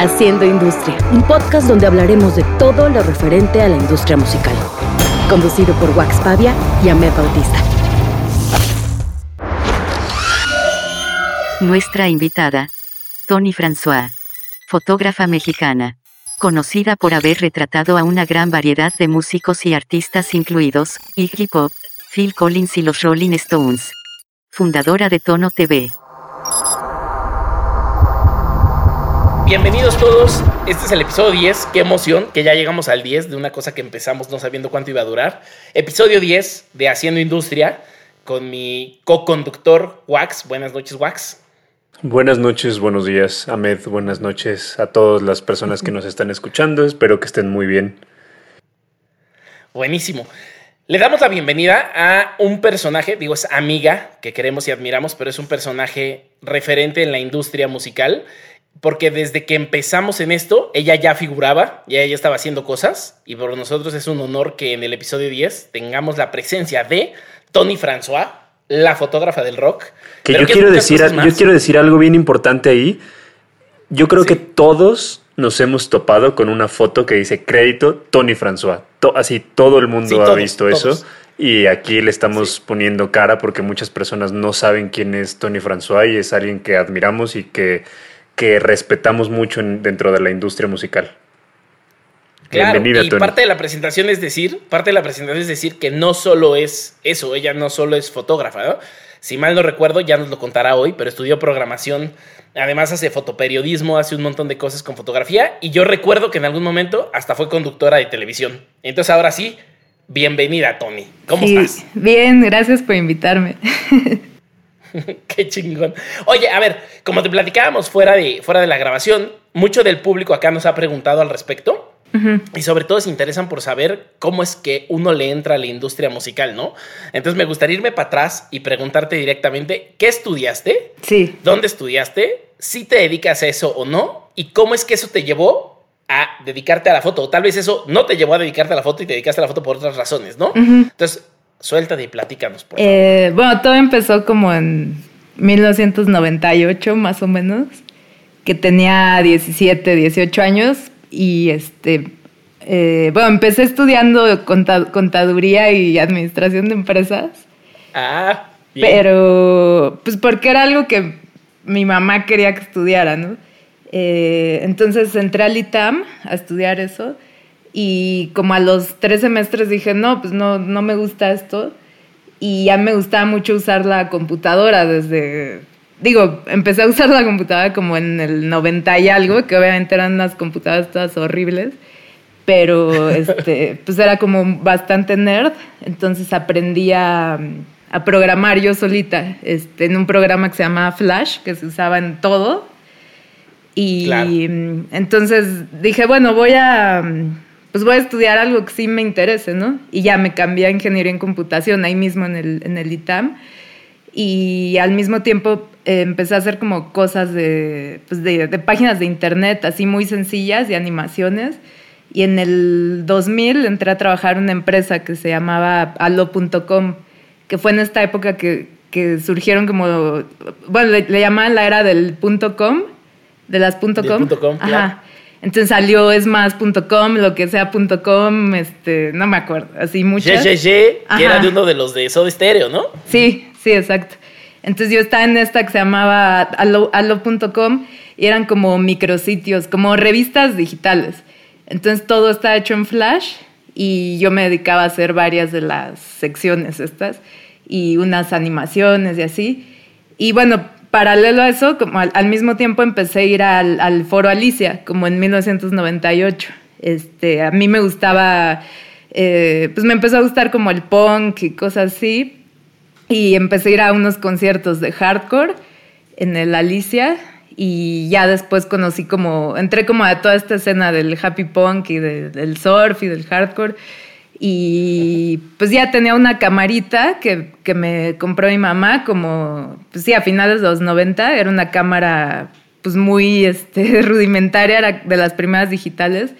Haciendo Industria, un podcast donde hablaremos de todo lo referente a la industria musical. Conducido por Wax Pavia y Ahmed Bautista. Nuestra invitada, Tony François, fotógrafa mexicana, conocida por haber retratado a una gran variedad de músicos y artistas incluidos Iggy Pop, Phil Collins y los Rolling Stones. Fundadora de Tono TV. Bienvenidos todos, este es el episodio 10, qué emoción que ya llegamos al 10 de una cosa que empezamos no sabiendo cuánto iba a durar. Episodio 10 de Haciendo Industria con mi co-conductor Wax. Buenas noches Wax. Buenas noches, buenos días, Ahmed. Buenas noches a todas las personas que nos están escuchando. Espero que estén muy bien. Buenísimo. Le damos la bienvenida a un personaje, digo, es amiga que queremos y admiramos, pero es un personaje referente en la industria musical porque desde que empezamos en esto, ella ya figuraba, ya ella estaba haciendo cosas, y por nosotros es un honor que en el episodio 10 tengamos la presencia de Tony François, la fotógrafa del rock. Que yo quiero, decir, yo quiero decir algo bien importante ahí. Yo creo que todos nos hemos topado con una foto que dice crédito Tony François. así todo el mundo ha visto eso. Y aquí le estamos poniendo cara porque muchas personas no saben quién es Tony François y es alguien que admiramos y que que respetamos mucho dentro de la industria musical. Claro, y parte de la presentación es decir, parte de la presentación es decir que no solo es eso, ella no solo es fotógrafa, ¿no? Si mal no recuerdo, ya nos lo contará hoy, pero estudió programación, además hace fotoperiodismo, hace un montón de cosas con fotografía, y yo recuerdo que en algún momento hasta fue conductora de televisión. Entonces ahora sí, bienvenida, Tony. ¿Cómo estás? Bien, gracias por invitarme. Qué chingón. Oye, a ver, como te platicábamos fuera de, fuera de la grabación, mucho del público acá nos ha preguntado al respecto. Y sobre todo se interesan por saber cómo es que uno le entra a la industria musical, ¿no? Entonces me gustaría irme para atrás y preguntarte directamente, ¿qué estudiaste? Sí. ¿Dónde estudiaste? ¿Si te dedicas a eso o no? ¿Y cómo es que eso te llevó a dedicarte a la foto? O tal vez eso no te llevó a dedicarte a la foto y te dedicaste a la foto por otras razones, ¿no? Entonces, Suéltate y platícanos, por favor. Eh, bueno, todo empezó como en 1998, más o menos, que tenía 17, 18 años y este... Eh, bueno, empecé estudiando contaduría y administración de empresas. Ah, bien. Pero, pues porque era algo que mi mamá quería que estudiara, ¿no? Eh, entonces entré al ITAM a estudiar eso y como a los tres semestres dije, no, pues no, no me gusta esto. Y ya me gustaba mucho usar la computadora desde... Digo, empecé a usar la computadora como en el 90 y algo, que obviamente eran unas computadoras todas horribles, pero este, pues era como bastante nerd, entonces aprendí a, a programar yo solita este, en un programa que se llamaba Flash, que se usaba en todo. Y entonces dije, bueno, voy a pues voy a estudiar algo que sí me interese, ¿no? Y ya me cambié a ingeniería en computación ahí mismo en el, en el ITAM. Y al mismo tiempo eh, empecé a hacer como cosas pues de, de, páginas de internet, así muy sencillas, de animaciones. Y en el 2000 entré a trabajar en una empresa que se llamaba alo.com, que fue en esta época que, que surgieron como, bueno, le, llamaban la era del .com, de las .com. com Ajá. Entonces salió esmas.com, lo que sea.com, este, no me acuerdo, así muchas. que era de uno de los de Soda Stereo, ¿no? Sí, sí, exacto. Entonces yo estaba en esta que se llamaba allo.com y eran como micrositios, como revistas digitales. Entonces todo está hecho en Flash y yo me dedicaba a hacer varias de las secciones estas y unas animaciones y así. Y bueno, paralelo a eso, como al, mismo tiempo empecé a ir al, foro Alicia, como en 1998. Este, a mí me gustaba, eh, pues me empezó a gustar como el punk y cosas así. Y empecé a ir a unos conciertos de hardcore en el Alicia. Y ya después conocí como, entré como a toda esta escena del happy punk y del surf y del hardcore. Y pues ya tenía una camarita que, que, me compró mi mamá como, pues sí, a finales de los 90. Era una cámara pues muy este, rudimentaria, era de las primeras digitales.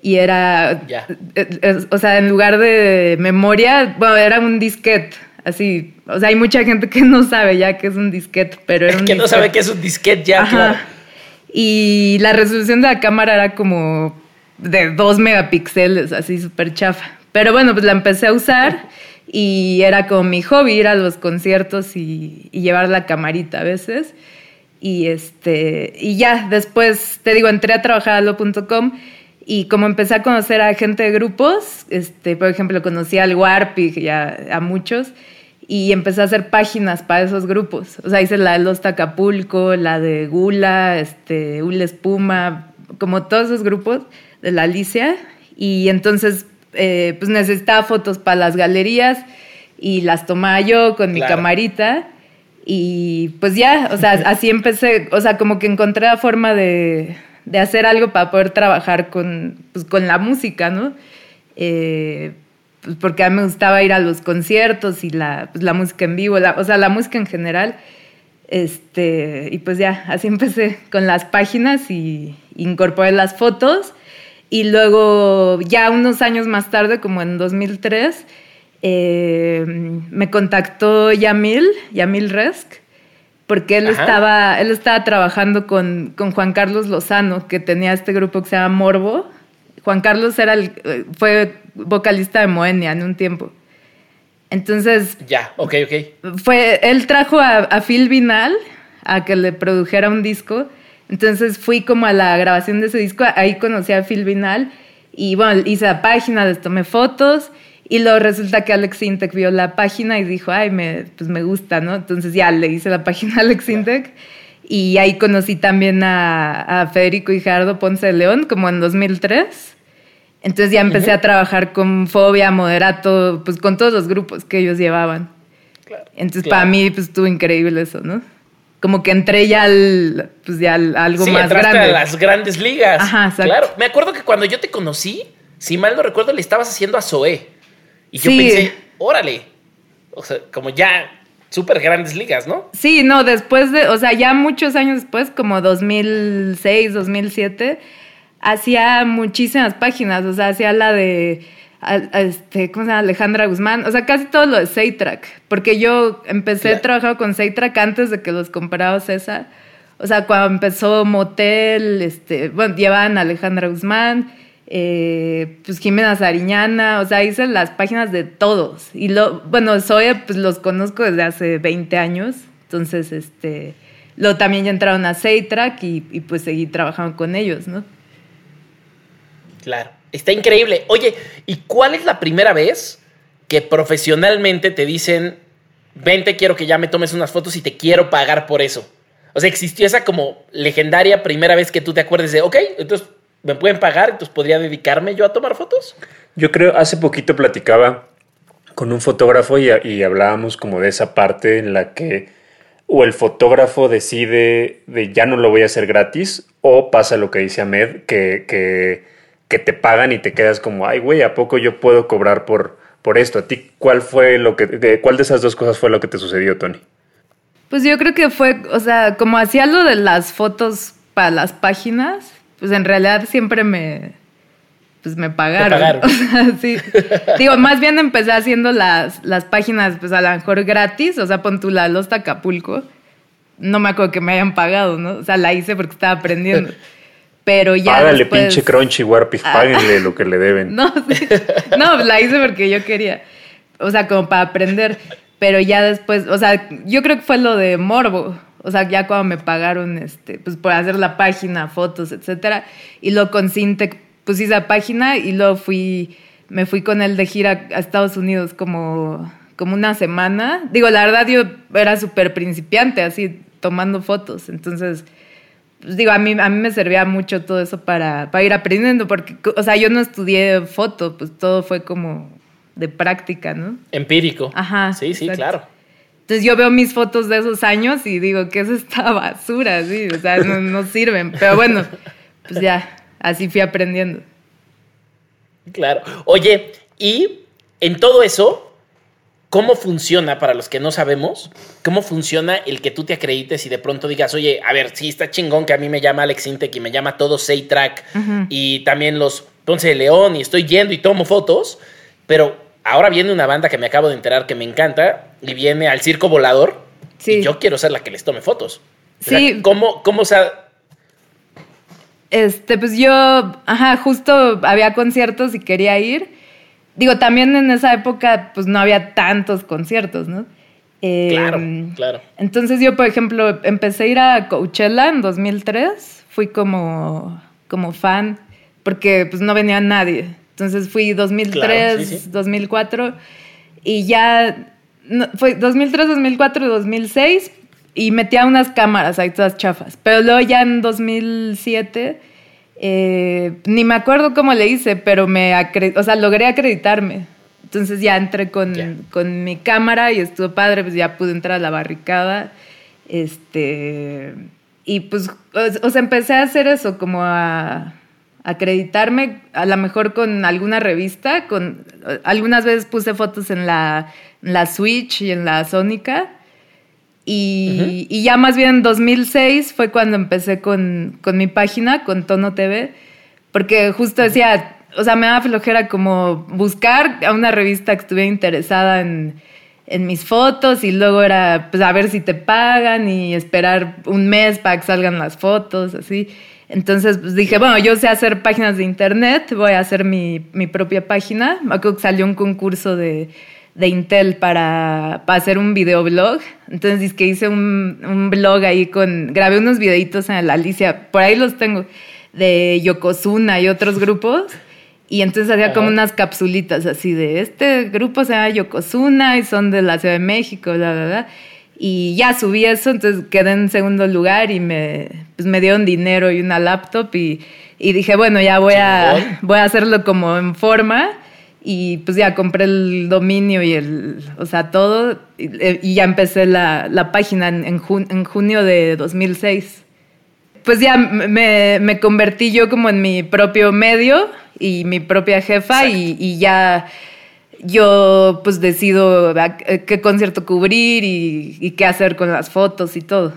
Y era, eh, eh, o sea, en lugar de memoria, bueno, era un disquete. Así, o sea, hay mucha gente que no sabe ya que es un disquete, pero era un Que no sabe que es un disquete ya, claro. Y la resolución de la cámara era como de 2 megapíxeles, así súper chafa. Pero bueno, pues la empecé a usar y era como mi hobby ir a los conciertos y, llevar la camarita a veces. Y, este, y ya, después, te digo, entré a trabajar a lo.com y como empecé a conocer a gente de grupos, este, por ejemplo, conocí al Warp y a, a muchos, y empecé a hacer páginas para esos grupos. O sea, hice la de Los Tacapulco, la de Gula, este, Ula Espuma, como todos esos grupos de la Alicia. Y entonces, eh, pues necesitaba fotos para las galerías y las tomaba yo con mi camarita. Y pues ya, o sea, así empecé, o sea, como que encontré la forma de, de hacer algo para poder trabajar con, pues, con la música, ¿no? Eh, pues porque a mí me gustaba ir a los conciertos y la, pues, la música en vivo, o sea, la música en general. Este, y pues ya, así empecé con las páginas y incorporé las fotos. Y luego, ya unos años más tarde, como en 2003, eh, me contactó Yamil, Yamil Resk, porque él estaba, él estaba trabajando con, con, Juan Carlos Lozano, que tenía este grupo que se llama Morbo. Juan Carlos era el, fue vocalista de Moenia en un tiempo. Entonces. Ya, ok, ok. Fue, él trajo a, Phil Vinal a que le produjera un disco. Entonces fui como a la grabación de ese disco, ahí conocí a Phil Vinal y bueno, hice la página, les tomé fotos y luego resulta que Alex Intec vio la página y dijo, ay, me, pues me gusta, ¿no? Entonces ya le hice la página a Alex Intec y ahí conocí también a, a Federico Hijardo Ponce de León, como en 2003. Entonces ya empecé a trabajar con Fobia, Moderato, pues con todos los grupos que ellos llevaban. Entonces para mí pues estuvo increíble eso, ¿no? Como que entré ya al, pues ya algo más grande. a las grandes ligas. Ajá, exacto. Claro, me acuerdo que cuando yo te conocí, si mal no recuerdo, le estabas haciendo a Zoé. Y yo pensé, órale. O sea, como ya súper grandes ligas, ¿no? Sí, no, después de, o sea, ya muchos años después, como 2006, 2007 hacía muchísimas páginas, o sea, hacía la de este, ¿cómo se llama? Alejandra Guzmán, o sea, casi todo lo de Seitrack, porque yo empecé a trabajar con Seitrack antes de que los comprara César. O sea, cuando empezó Motel, este, bueno, llevaban a Alejandra Guzmán, eh, pues Jimena Sariñana, o sea, hice las páginas de todos. Y lo, bueno, soy, pues los conozco desde hace 20 años, entonces, este, lo también ya entraron a Seitrack y, y pues seguí trabajando con ellos, ¿no? Claro, está increíble. Oye, ¿y cuál es la primera vez que profesionalmente te dicen, vente, quiero que ya me tomes unas fotos y te quiero pagar por eso? O sea, existió esa como legendaria primera vez que tú te acuerdes de, ok, entonces me pueden pagar, entonces podría dedicarme yo a tomar fotos. Yo creo, hace poquito platicaba con un fotógrafo y, y hablábamos como de esa parte en la que o el fotógrafo decide de ya no lo voy a hacer gratis o pasa lo que dice Ahmed, que, que que te pagan y te quedas como, ay, güey, ¿a poco yo puedo cobrar por, por esto? ¿A ti cuál fue lo que, de, cuál de esas dos cosas fue lo que te sucedió, Tony? Pues yo creo que fue, o sea, como hacía lo de las fotos para las páginas, pues en realidad siempre me, pues me pagaron. O sea, sí. Digo, más bien empecé haciendo las, las páginas, pues a lo mejor gratis, o sea, pon tu la Los Acapulco. No me acuerdo que me hayan pagado, ¿no? O sea, la hice porque estaba aprendiendo. Pero ya. Págale, pinche Crunchy Warpig, ah. páguenle lo que le deben. No, no, la hice porque yo quería. O sea, como para aprender. Pero ya después, o sea, yo creo que fue lo de Morbo. O sea, ya cuando me pagaron, este, pues por hacer la página, fotos, etcétera. Y luego con Sintec, pues hice la página y luego fui, me fui con él de gira a Estados Unidos como, como una semana. Digo, la verdad yo era súper principiante, así, tomando fotos. Entonces, pues digo, a mí, a mí me servía mucho todo eso para, para ir aprendiendo, porque, o sea, yo no estudié foto, pues todo fue como de práctica, ¿no? Empírico. Ajá. Sí, sí, claro. Entonces yo veo mis fotos de esos años y digo, ¿qué es esta basura? Sí, o sea, no, no sirven. Pero bueno, pues ya, así fui aprendiendo. Claro. Oye, y en todo eso, ¿Cómo funciona, para los que no sabemos, cómo funciona el que tú te acredites y de pronto digas, oye, a ver, sí está chingón que a mí me llama Alex Intec y me llama todo Saytrack y también los Ponce de León y estoy yendo y tomo fotos, pero ahora viene una banda que me acabo de enterar que me encanta y viene al Circo Volador y yo quiero ser la que les tome fotos. Sí. ¿cómo, ¿Cómo, este, pues yo, ajá, justo había conciertos y quería ir. Digo, también en esa época, pues no había tantos conciertos, ¿no? claro, em, claro. Entonces yo, por ejemplo, empecé a ir a Coachella en 2003. Fui como, como fan, porque pues no venía nadie. Entonces fui 2003, 2004 y ya fue 2003, 2004 y 2006 y metía unas cámaras ahí todas chafas. Pero luego ya en 2007, eh, ni me acuerdo cómo le hice, pero me o sea, logré acreditarme. Entonces ya entré con, con, mi cámara y estuvo padre, pues ya pude entrar a la barricada. Este, y pues, o, sea, empecé a hacer eso, como a acreditarme, a lo mejor con alguna revista, con algunas veces puse fotos en la, en la Switch y en la Sónica y, ya más bien en 2006 fue cuando empecé con, mi página, con Tono TV, porque justo decía, o sea, me daba flojera como buscar a una revista que estuviera interesada en, mis fotos y luego era, pues, a ver si te pagan y esperar un mes para que salgan las fotos, así. Entonces pues, dije, bueno, yo sé hacer páginas de internet, voy a hacer mi, mi propia página. Me acuerdo que salió un concurso de de Intel para, para hacer un videoblog. Entonces es que hice un, un, blog ahí con, grabé unos videitos en la Alicia, por ahí los tengo, de Yokozuna y otros grupos. Y entonces hacía como unas capsulitas así de, este grupo se llama Yokozuna y son de la Ciudad de México, bla, bla, bla. Y ya subí eso, entonces quedé en segundo lugar y me, pues me dieron dinero y una laptop y, y dije, bueno, ya voy a, voy a hacerlo como en forma y pues ya compré el dominio y el, o sea, todo, y, ya empecé la, la página en, en, junio de 2006. Pues ya me, me, convertí yo como en mi propio medio y mi propia jefa y, y, ya yo pues decido qué concierto cubrir y, y qué hacer con las fotos y todo.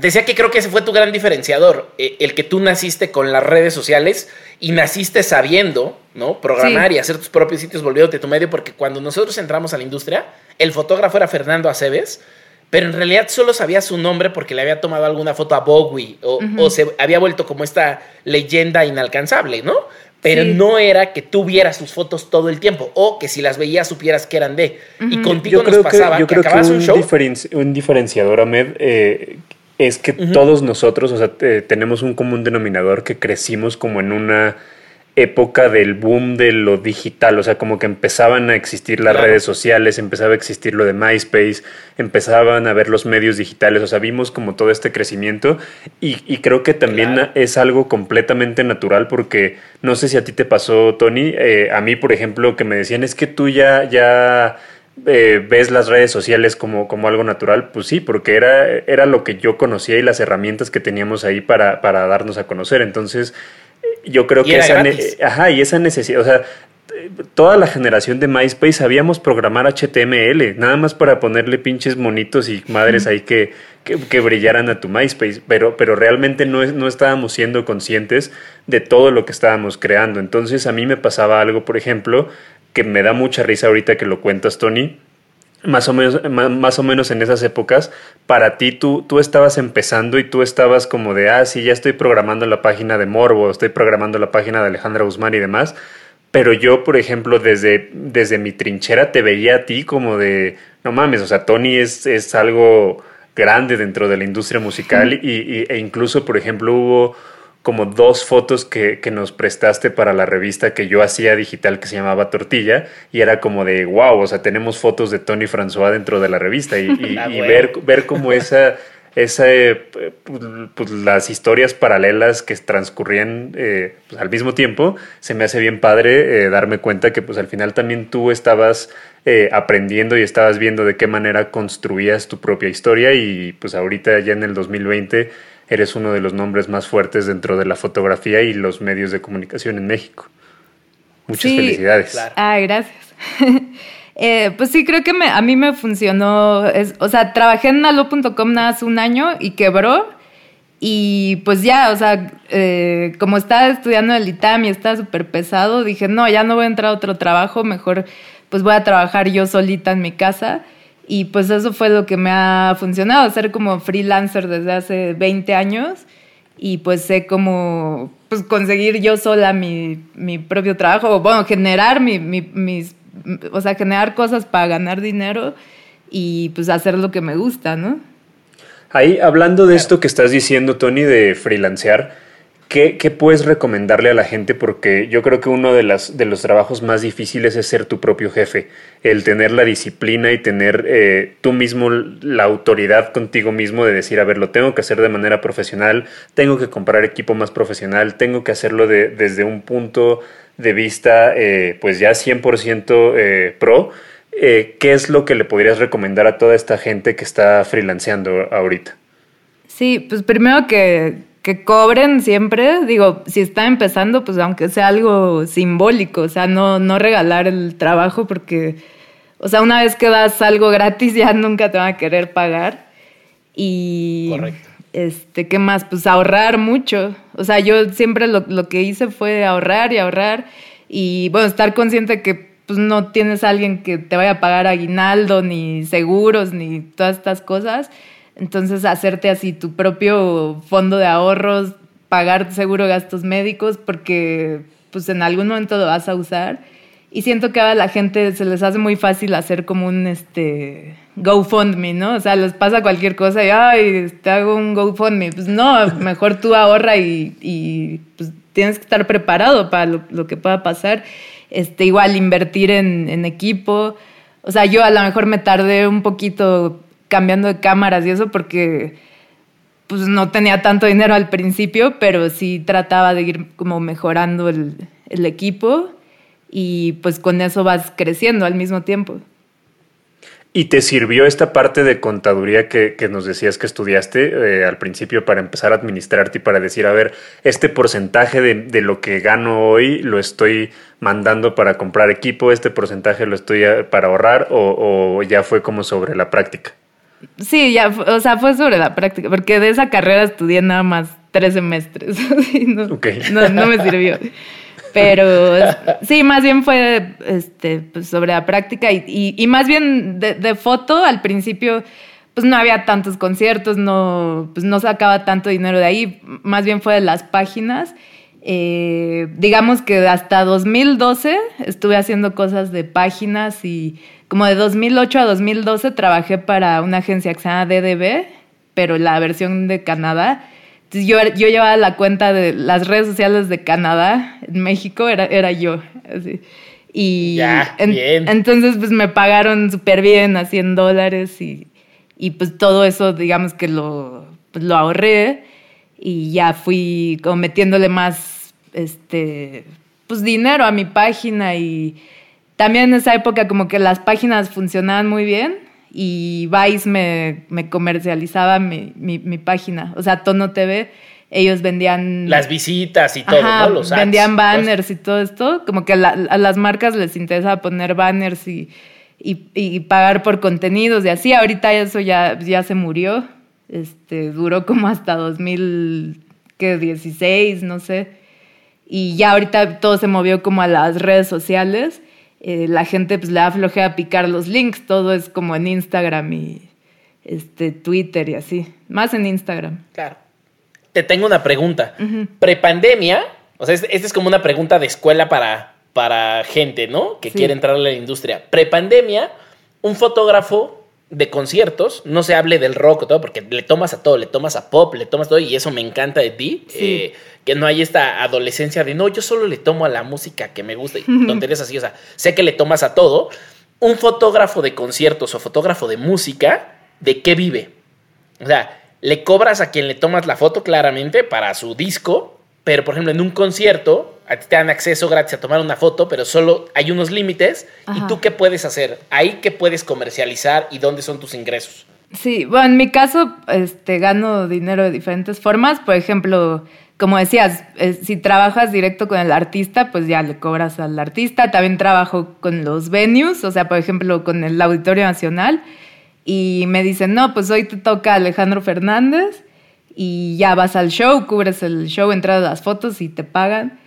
Decía que creo que ese fue tu gran diferenciador, eh, el que tú naciste con las redes sociales y naciste sabiendo, ¿no? Programar y hacer tus propios sitios volviéndote tu medio, porque cuando nosotros entramos a la industria, el fotógrafo era Fernando Aceves, pero en realidad solo sabía su nombre porque le había tomado alguna foto a Bowie o, se había vuelto como esta leyenda inalcanzable, ¿no? Pero no era que tú vieras sus fotos todo el tiempo o que si las veías supieras que eran de. Y contigo nos pasaba que, acabas un, show. un diferenciador, Ahmed, eh, es que todos nosotros, o sea, tenemos un común denominador que crecimos como en una época del boom de lo digital, o sea, como que empezaban a existir las redes sociales, empezaba a existir lo de MySpace, empezaban a ver los medios digitales, o sea, vimos como todo este crecimiento y, creo que también es algo completamente natural porque no sé si a ti te pasó, Tony, eh, a mí, por ejemplo, que me decían, es que tú ya, ya eh, ves las redes sociales como, como algo natural, pues sí, porque era, era lo que yo conocía y las herramientas que teníamos ahí para, para darnos a conocer. Entonces, yo creo que esa, ajá, y esa necesidad, o sea, toda la generación de MySpace sabíamos programar HTML, nada más para ponerle pinches monitos y madres ahí que, que, brillaran a tu MySpace, pero, pero realmente no, no estábamos siendo conscientes de todo lo que estábamos creando. Entonces a mí me pasaba algo, por ejemplo, que me da mucha risa ahorita que lo cuentas, Tony. Más o, menos, más o menos en esas épocas, para ti tú, tú estabas empezando y tú estabas como de, ah, sí, ya estoy programando la página de Morbo, estoy programando la página de Alejandra Guzmán y demás, pero yo, por ejemplo, desde, desde mi trinchera te veía a ti como de, no mames, o sea, Tony es, es algo grande dentro de la industria musical y, e incluso, por ejemplo, hubo como dos fotos que, que, nos prestaste para la revista que yo hacía digital que se llamaba Tortilla y era como de wow, o sea, tenemos fotos de Tony François dentro de la revista y, y, ver, ver como esa, esa pues, las historias paralelas que transcurrían eh, pues, al mismo tiempo, se me hace bien padre eh, darme cuenta que pues al final también tú estabas eh, aprendiendo y estabas viendo de qué manera construías tu propia historia y pues ahorita ya en el 2020 eres uno de los nombres más fuertes dentro de la fotografía y los medios de comunicación en México. Muchas felicidades. Ah, gracias. Eh, pues sí, creo que a mí me funcionó. o sea, trabajé en alo.com nada hace un año y quebró. Y pues ya, o sea, eh, como estaba estudiando el ITAM y estaba súper pesado, dije, no, ya no voy a entrar a otro trabajo, mejor pues voy a trabajar yo solita en mi casa. Y pues eso fue lo que me ha funcionado, ser como freelancer desde hace 20 años. y pues sé cómo pues, conseguir yo sola mi, mi propio trabajo, o bueno, generar mi, mis, o sea, generar cosas para ganar dinero y pues hacer lo que me gusta, ¿no? Ahí, hablando de esto que estás diciendo, Tony, de freelancear, ¿qué, ¿qué, puedes recomendarle a la gente? Porque yo creo que uno de, las, de los trabajos más difíciles es ser tu propio jefe, el tener la disciplina y tener eh, tú mismo la autoridad contigo mismo de decir, a ver, lo tengo que hacer de manera profesional, tengo que comprar equipo más profesional, tengo que hacerlo de, desde un punto de vista eh, pues ya 100% eh, pro eh, ¿qué es lo que le podrías recomendar a toda esta gente que está freelanceando ahorita? Sí, pues primero que, que cobren siempre, digo, si está empezando, pues aunque sea algo simbólico, o sea, no, no regalar el trabajo porque, o sea, una vez que das algo gratis ya nunca te van a querer pagar. Y... Correcto. Este, ¿qué más? Pues ahorrar mucho. O sea, yo siempre lo, lo que hice fue ahorrar y ahorrar y, bueno, estar consciente que pues no tienes a alguien que te vaya a pagar aguinaldo, ni seguros, ni todas estas cosas. Entonces, hacerte así tu propio fondo de ahorros, pagar seguro gastos médicos, porque pues en algún momento lo vas a usar. Y siento que a la gente se les hace muy fácil hacer como un este GoFundMe, ¿no? O sea, les pasa cualquier cosa y, ay, te hago un GoFundMe. Pues no, mejor tú ahorra y, y pues, tienes que estar preparado para lo, lo que pueda pasar este, igual invertir en, equipo. O sea, yo a lo mejor me tardé un poquito cambiando de cámaras y eso porque pues no tenía tanto dinero al principio, pero sí trataba de ir como mejorando el, equipo y pues con eso vas creciendo al mismo tiempo. ¿Y te sirvió esta parte de contaduría que, nos decías que estudiaste eh, al principio para empezar a administrarte y para decir, a ver, este porcentaje de, lo que gano hoy lo estoy mandando para comprar equipo, este porcentaje lo estoy eh, para ahorrar o, ya fue como sobre la práctica? Sí, ya, o sea, fue sobre la práctica, porque de esa carrera estudié nada más tres semestres. no, no me sirvió. Pero sí, más bien fue este, pues, sobre la práctica y, y, más bien de, foto al principio pues no había tantos conciertos, no, pues no sacaba tanto dinero de ahí, más bien fue de las páginas. Eh, digamos que hasta 2012 estuve haciendo cosas de páginas y como de 2008 a 2012 trabajé para una agencia que se llama DDB, pero la versión de Canadá yo, yo llevaba la cuenta de las redes sociales de Canadá, en México, era, era yo. Y entonces pues me pagaron súper bien a 100 dólares y, y, pues todo eso digamos que lo, pues, lo ahorré y ya fui como metiéndole más este pues dinero a mi página y también en esa época como que las páginas funcionaban muy bien y Vice me, me comercializaba mi, mi, mi, página, o sea, Tono TV, ellos vendían... Las visitas y todo, ¿no? Los vendían banners y todo esto, como que a, las marcas les interesa poner banners y, y, y, pagar por contenidos y así, ahorita eso ya, ya se murió, este, duró como hasta 2016, no sé, y ya ahorita todo se movió como a las redes sociales eh, la gente pues le da flojera picar los links, todo es como en Instagram y este, Twitter y así, más en Instagram. Claro. Te tengo una pregunta. Prepandemia, o sea, esta es como una pregunta de escuela para, para gente, ¿no? Que quiere entrar a la industria. Prepandemia, un fotógrafo de conciertos, no se hable del rock o todo, porque le tomas a todo, le tomas a pop, le tomas todo, y eso me encanta de ti. Eh, que no hay esta adolescencia de no, yo solo le tomo a la música que me gusta y tonterías así. O sea, sé que le tomas a todo. Un fotógrafo de conciertos o fotógrafo de música, ¿de qué vive? O sea, le cobras a quien le tomas la foto claramente para su disco, pero por ejemplo en un concierto a ti te dan acceso gratis a tomar una foto, pero solo hay unos límites. ¿Y tú qué puedes hacer? Ahí qué puedes comercializar y dónde son tus ingresos. Sí, bueno, en mi caso este, gano dinero de diferentes formas. Por ejemplo, como decías, eh, si trabajas directo con el artista, pues ya le cobras al artista. También trabajo con los venues, o sea, por ejemplo, con el Auditorio Nacional. Y me dicen, no, pues hoy te toca Alejandro Fernández y ya vas al show, cubres el show, entras las fotos y te pagan.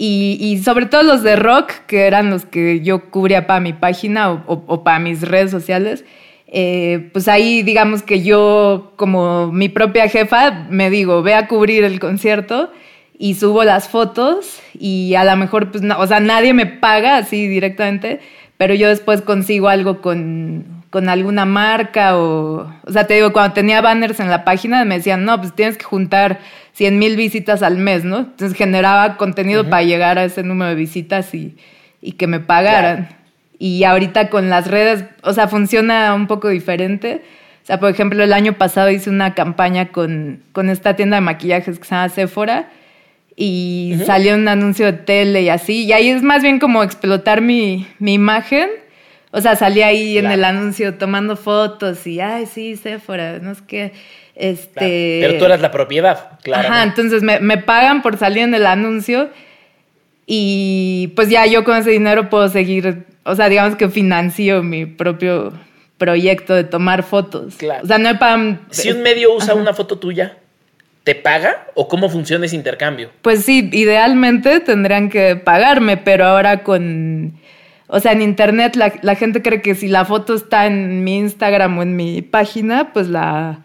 Y, sobre todo los de rock, que eran los que yo cubría para mi página o, para mis redes sociales, eh, pues ahí digamos que yo como mi propia jefa me digo, ve a cubrir el concierto y subo las fotos y a lo mejor, pues, o sea, nadie me paga así directamente, pero yo después consigo algo con, con alguna marca o, o sea, te digo, cuando tenía banners en la página me decían, no, pues tienes que juntar 100 mil visitas al mes, ¿no? Entonces generaba contenido para llegar a ese número de visitas y, y que me pagaran. Y ahorita con las redes, o sea, funciona un poco diferente. O sea, por ejemplo, el año pasado hice una campaña con, con esta tienda de maquillajes que se llama Sephora y salió un anuncio de tele y así. Y ahí es más bien como explotar mi, mi imagen. O sea, salí ahí en el anuncio tomando fotos y, ay, sí, Sephora, no es que... Este... Pero tú eras la propiedad, claro. Ajá, entonces me, me, pagan por salir en el anuncio y pues ya yo con ese dinero puedo seguir, o sea, digamos que financio mi propio proyecto de tomar fotos. Claro. O sea, no pagan... Si un medio usa una foto tuya, ¿te paga o cómo funciona ese intercambio? Pues sí, idealmente tendrían que pagarme, pero ahora con... O sea, en internet la, la gente cree que si la foto está en mi Instagram o en mi página, pues la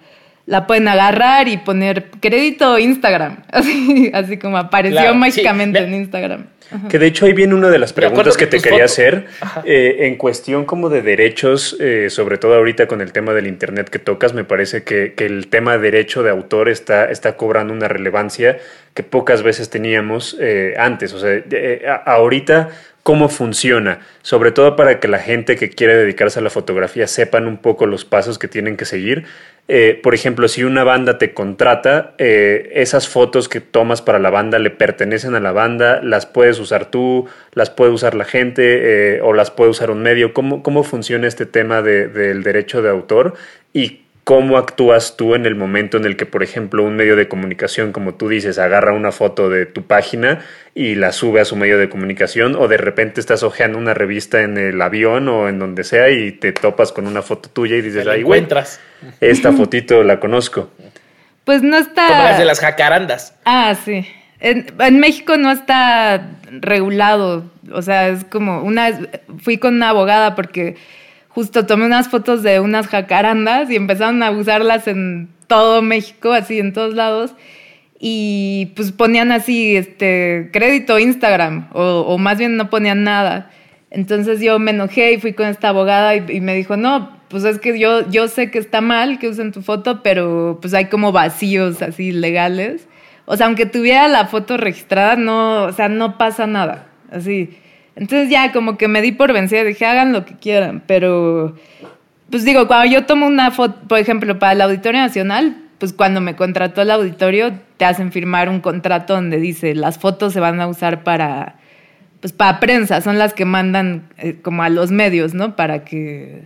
la pueden agarrar y poner crédito Instagram. Así, así como apareció mágicamente en Instagram. Que de hecho ahí viene una de las preguntas que te quería hacer eh, en cuestión como de derechos, eh, sobre todo ahorita con el tema del Internet que tocas, me parece que, que, el tema derecho de autor está, está cobrando una relevancia que pocas veces teníamos eh, antes. O sea, ahorita cómo funciona, sobre todo para que la gente que quiere dedicarse a la fotografía sepan un poco los pasos que tienen que seguir. Eh, por ejemplo, si una banda te contrata, eh, esas fotos que tomas para la banda le pertenecen a la banda, las puedes usar tú, las puede usar la gente eh, o las puede usar un medio. ¿Cómo, cómo funciona este tema del derecho de autor y ¿Cómo actúas tú en el momento en el que, por ejemplo, un medio de comunicación, como tú dices, agarra una foto de tu página y la sube a su medio de comunicación o de repente estás hojeando una revista en el avión o en donde sea y te topas con una foto tuya y dices, ay, encuentras. esta fotito la conozco. Pues no está... Como las de las jacarandas. Ah, sí. En, en, México no está regulado. O sea, es como una... Fui con una abogada porque justo tomé unas fotos de unas jacarandas y empezaron a usarlas en todo México, así en todos lados. Y pues ponían así, este, crédito Instagram, o, más bien no ponían nada. Entonces yo me enojé y fui con esta abogada y, me dijo, no, pues es que yo, yo sé que está mal que usen tu foto, pero pues hay como vacíos así legales. O sea, aunque tuviera la foto registrada, no, o sea, no pasa nada. Así. Entonces ya como que me di por vencida, dije, hagan lo que quieran, pero pues digo, cuando yo tomo una foto, por ejemplo, para el Auditorio Nacional, pues cuando me contrató el auditorio, te hacen firmar un contrato donde dice, las fotos se van a usar para, pues para prensa, son las que mandan eh, como a los medios, ¿no? Para que,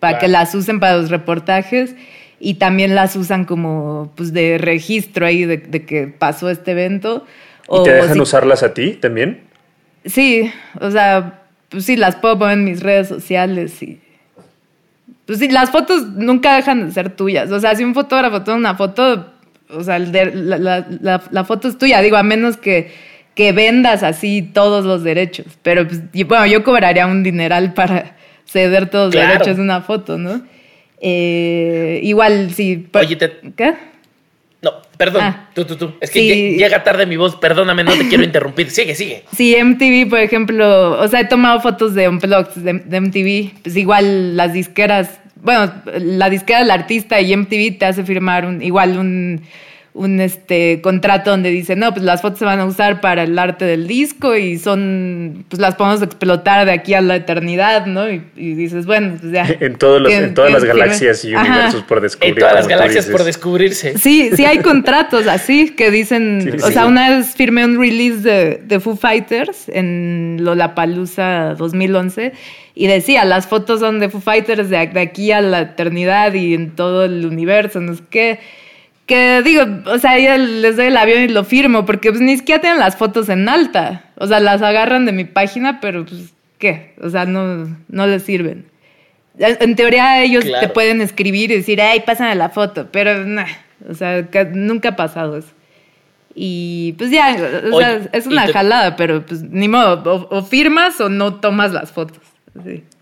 para que las usen para los reportajes y también las usan como, pues de registro ahí de, que pasó este evento. ¿Y te dejan usarlas a ti también? Sí, o sea, pues sí, las puedo poner en mis redes sociales y... Pues sí, las fotos nunca dejan de ser tuyas. O sea, si un fotógrafo toma una foto, o sea, la, foto es tuya. Digo, a menos que, que vendas así todos los derechos. Pero, pues, bueno, yo cobraría un dineral para ceder todos los derechos de una foto, ¿no? Eh, igual, sí. Oye, te... ¿qué? No, perdón, ah. tú, tú, tú. Es que llega tarde mi voz, perdóname, no te quiero interrumpir. Sigue, sigue. Sí, MTV, por ejemplo, o sea, he tomado fotos de unplugs de, de MTV. Pues igual las disqueras, bueno, la disquera del artista y MTV te hace firmar un, igual un un este contrato donde dice, no, pues las fotos se van a usar para el arte del disco y son, pues las podemos explotar de aquí a la eternidad, ¿no? Y, dices, bueno, pues ya. En, todos los, en todas las galaxias y universos por descubrir. En todas las galaxias por descubrirse. Sí, sí hay contratos así que dicen, o sea, una vez firmé un release de, de Foo Fighters en Lollapalooza 2011 y decía, las fotos son de Foo Fighters de, de aquí a la eternidad y en todo el universo, no sé qué que digo, o sea, ya les doy el avión y lo firmo, porque pues ni siquiera tienen las fotos en alta. O sea, las agarran de mi página, pero pues, ¿qué? O sea, no, no les sirven. En teoría ellos te pueden escribir y decir, ay, pásame la foto, pero nah, o sea, nunca ha pasado eso. Y pues ya, o sea, es una jalada, pero pues ni modo, o, firmas o no tomas las fotos.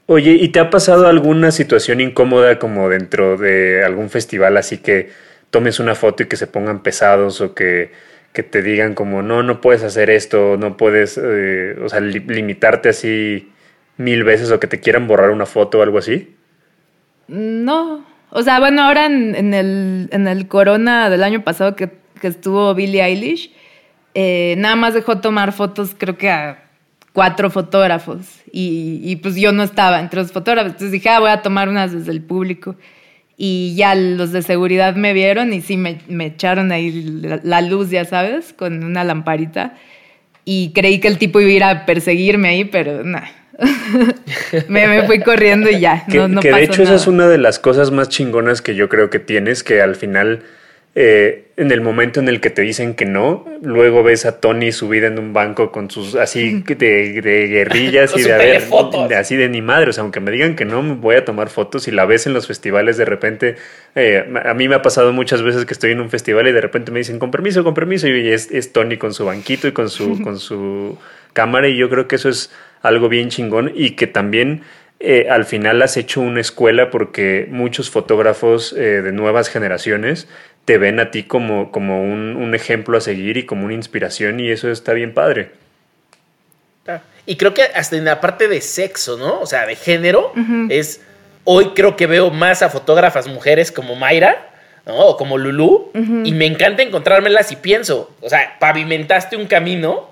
Oye, ¿y te ha pasado alguna situación incómoda como dentro de algún festival así que tomes una foto y que se pongan pesados o que, te digan como, no, no puedes hacer esto, no puedes, eh, o sea, limitarte así mil veces o que te quieran borrar una foto o algo así? No. O sea, bueno, ahora en, el, en el Corona del año pasado que, estuvo Billie Eilish, eh, nada más dejó tomar fotos, creo que a cuatro fotógrafos. Y, y, pues yo no estaba entre los fotógrafos. Entonces dije, ah, voy a tomar unas desde el público. Y ya los de seguridad me vieron y sí me, me echaron ahí la, luz, ya sabes, con una lamparita. Y creí que el tipo iba a ir a perseguirme ahí, pero nada. me, me, fui corriendo y ya. Que, no, que de hecho esa es una de las cosas más chingonas que yo creo que tienes, que al final eh, en el momento en el que te dicen que no, luego ves a Tony subida en un banco con sus así de, guerrillas y de, haber, así de ni madre. O sea, aunque me digan que no, voy a tomar fotos y la ves en los festivales de repente. Eh, a mí me ha pasado muchas veces que estoy en un festival y de repente me dicen con permiso, con permiso, y es, es Tony con su banquito y con su, con su cámara. Y yo creo que eso es algo bien chingón y que también. Eh, al final has hecho una escuela porque muchos fotógrafos de nuevas generaciones te ven a ti como, como un, ejemplo a seguir y como una inspiración y eso está bien padre. Ah, y creo que hasta en la parte de sexo, ¿no? O sea, de género, es, hoy creo que veo más a fotógrafas mujeres como Mayra, ¿no? O como Lulu, y me encanta encontrármelas y pienso, o sea, pavimentaste un camino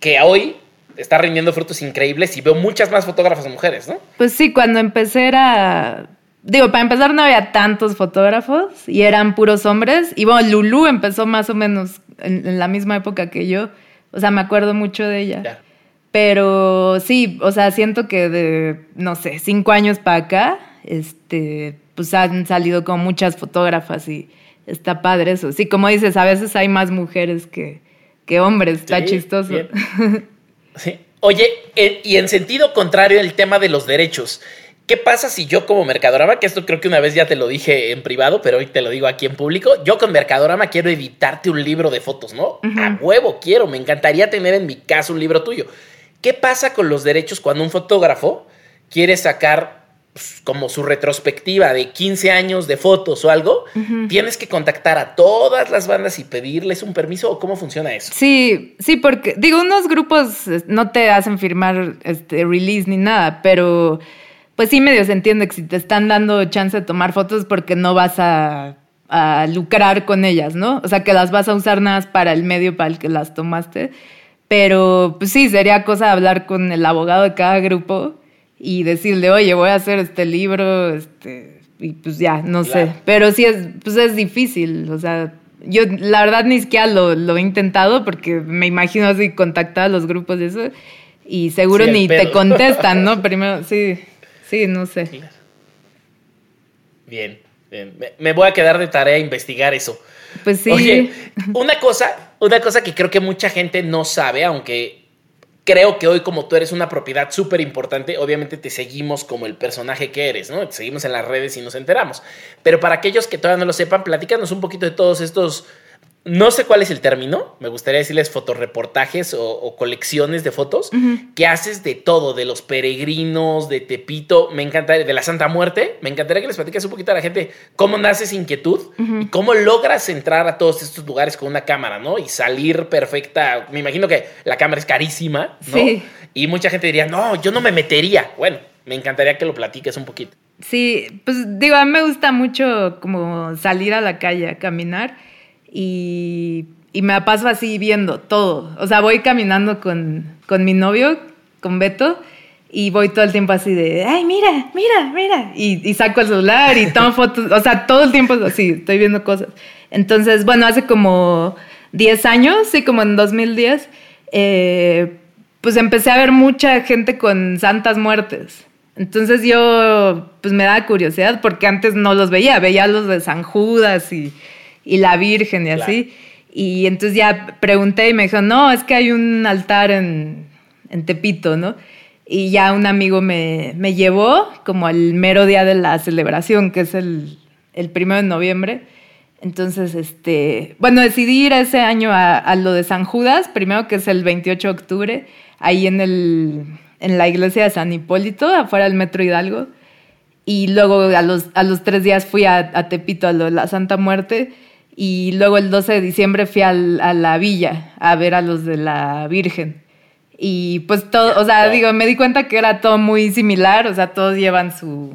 que hoy está rindiendo frutos increíbles y veo muchas más fotógrafas mujeres, ¿no? Pues sí, cuando empecé era digo, para empezar no había tantos fotógrafos y eran puros hombres. Y bueno, Lulu empezó más o menos en, la misma época que yo. O sea, me acuerdo mucho de ella. Pero sí, o sea, siento que de, no sé, cinco años para acá, este, pues han salido como muchas fotógrafas y está padre eso. Sí, como dices, a veces hay más mujeres que, que hombres, está chistoso. Sí. Oye, y en sentido contrario, el tema de los derechos. ¿Qué pasa si yo como Mercadorama, que esto creo que una vez ya te lo dije en privado, pero hoy te lo digo aquí en público, yo con Mercadorama quiero editarte un libro de fotos, ¿no? A huevo quiero, me encantaría tener en mi casa un libro tuyo. ¿Qué pasa con los derechos cuando un fotógrafo quiere sacar pues, como su retrospectiva de 15 años de fotos o algo? ¿Tienes que contactar a todas las bandas y pedirles un permiso o cómo funciona eso? Sí, sí, porque digo, unos grupos eh, no te hacen firmar este release ni nada, pero pues sí medio se entiende que si te están dando chance de tomar fotos porque no vas a, lucrar con ellas, ¿no? O sea, que las vas a usar nada más para el medio para el que las tomaste. Pero pues sí, sería cosa de hablar con el abogado de cada grupo y decirle, oye, voy a hacer este libro, este, y pues ya, no sé. Pero sí es, pues es difícil, o sea, yo la verdad ni siquiera lo, lo he intentado porque me imagino así contactar a los grupos de eso y seguro ni te contestan, ¿no? Primero, sí. Sí, no sé. Bien, bien. Me voy a quedar de tarea a investigar eso. Pues sí. Oye, una cosa, una cosa que creo que mucha gente no sabe, aunque creo que hoy como tú eres una propiedad súper importante, obviamente te seguimos como el personaje que eres, ¿no? Te seguimos en las redes y nos enteramos. Pero para aquellos que todavía no lo sepan, platícanos un poquito de todos estos no sé cuál es el término, me gustaría decirles fotoreportajes o, colecciones de fotos, que haces de todo, de los peregrinos, de Tepito, me encantaría, de la Santa Muerte, me encantaría que les platiques un poquito a la gente cómo naces inquietud y cómo logras entrar a todos estos lugares con una cámara, ¿no? Y salir perfecta, me imagino que la cámara es carísima, ¿no? Y mucha gente diría, no, yo no me metería. Bueno, me encantaría que lo platiques un poquito. Sí, pues digo, a mí me gusta mucho como salir a la calle a caminar y, me paso así viendo todo. O sea, voy caminando con, mi novio, con Beto, y voy todo el tiempo así de, ay, mira, mira, mira. Y, saco el celular y tomo fotos. O sea, todo el tiempo así, estoy viendo cosas. Entonces, bueno, hace como 10 años, sí, como en 2010, eh, pues empecé a ver mucha gente con santas muertes. Entonces yo, pues me da curiosidad porque antes no los veía, veía los de San Judas y y la Virgen y así. Y entonces ya pregunté y me dijo, no, es que hay un altar en, en Tepito, ¿no? Y ya un amigo me, me, llevó como al mero día de la celebración, que es el, el primero de noviembre. Entonces, este, bueno, decidí ir ese año a, a, lo de San Judas, primero que es el 28 de octubre, ahí en el, en la iglesia de San Hipólito, afuera del Metro Hidalgo. Y luego a los, a los tres días fui a, Tepito, a lo de la Santa Muerte. Y luego el 12 de diciembre fui a la villa a ver a los de la Virgen. Y pues todo, o sea, digo, me di cuenta que era todo muy similar, o sea, todos llevan su,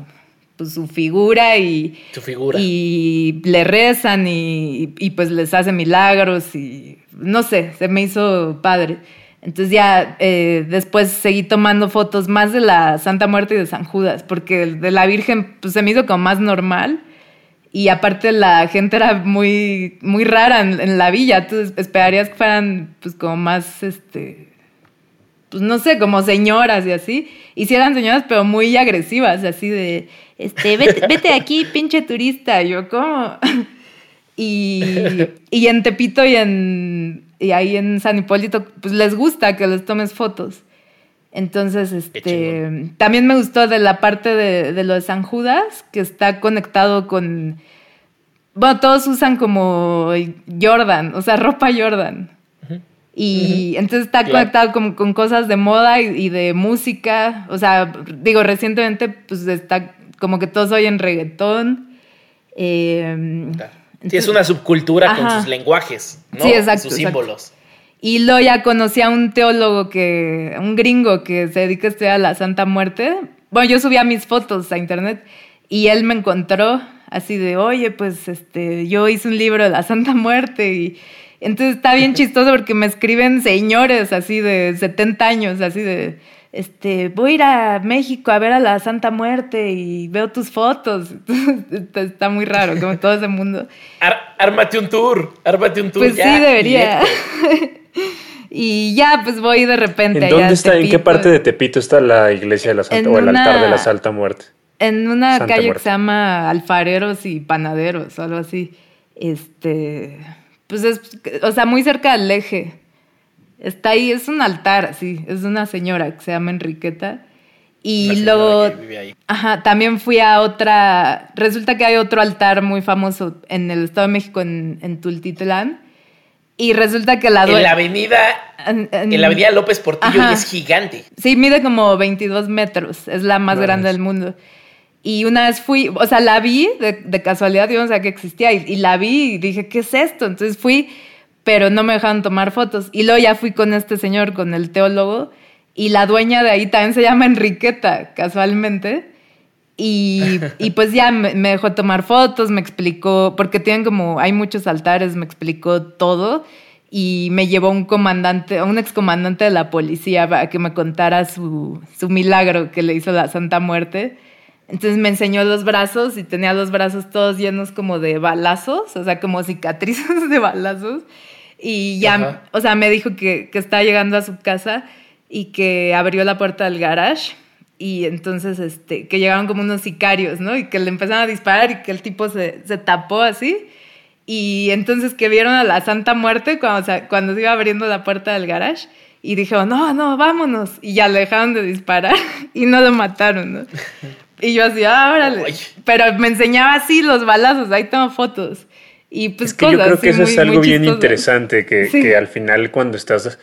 pues, su figura y... Su figura. Y le rezan y, y, pues les hace milagros y no sé, se me hizo padre. Entonces ya eh, después seguí tomando fotos más de la Santa Muerte y de San Judas, porque de la Virgen pues, se me hizo como más normal. Y aparte la gente era muy, muy rara en, la villa. Entonces esperarías que fueran pues como más, este, pues no sé, como señoras y así. Y sí eran señoras, pero muy agresivas, así de, este, vete, vete aquí, pinche turista. yo, ¿cómo? y, y en Tepito y en y ahí en San Hipólito, pues les gusta que les tomes fotos. Entonces, este, también me gustó de la parte de, lo de San Judas, que está conectado con, bueno, todos usan como Jordan, o sea, ropa Jordan. Y entonces está conectado con, con, cosas de moda y, de música. O sea, digo, recientemente, pues está como que todos oyen reggaetón. Eh, Sí, es una subcultura con sus lenguajes, ¿no? Sí, exacto. Sus símbolos. Y luego ya conocí a un teólogo que, un gringo que se dedica a estudiar la Santa Muerte. Bueno, yo subía mis fotos a internet y él me encontró así de, oye, pues este, yo hice un libro de la Santa Muerte y entonces está bien chistoso porque me escriben señores así de 70 años, así de, este, voy a ir a México a ver a la Santa Muerte y veo tus fotos. está muy raro, como todo ese mundo. ármate un tour, ármate un tour. Pues sí, debería. y ya, pues voy de repente. ¿En dónde está? ¿En qué parte de Tepito está la iglesia de la Santa o el altar de la Santa Muerte? En una calle que se llama Alfareros y Panaderos, algo así. Este, pues es, o sea, muy cerca del eje. Está ahí, es un altar, sí, es una señora que se llama Enriqueta. Y luego, ajá, también fui a otra, resulta que hay otro altar muy famoso en el Estado de México, en, en Tultitlán. Y resulta que la En la avenida, en, la avenida López Portillo es gigante. Sí, mide como 22 metros, es la más grande del mundo. Y una vez fui, o sea, la vi de, casualidad, yo no sabía que existía, y, y, la vi y dije, ¿qué es esto? Entonces fui pero no me dejaron tomar fotos. Y luego ya fui con este señor, con el teólogo, y la dueña de ahí también se llama Enriqueta, casualmente. Y, pues ya me, dejó tomar fotos, me explicó, porque tienen como, hay muchos altares, me explicó todo. Y me llevó un comandante, un excomandante de la policía para que me contara su, su milagro que le hizo la Santa Muerte. Entonces me enseñó los brazos y tenía los brazos todos llenos como de balazos, o sea, como cicatrices de balazos. Y ya, o sea, me dijo que, que estaba llegando a su casa y que abrió la puerta del garage y entonces este, que llegaron como unos sicarios, ¿no? Y que le empezaron a disparar y que el tipo se, se tapó así. Y entonces que vieron a la Santa Muerte cuando, o cuando se iba abriendo la puerta del garage y dijeron, no, no, vámonos. Y ya le dejaron de disparar y no lo mataron, ¿no? Y yo así, ah, órale. Pero me enseñaba así los balazos, ahí tengo fotos. Y pues es que yo creo que eso es algo bien interesante, que, que, al final cuando estás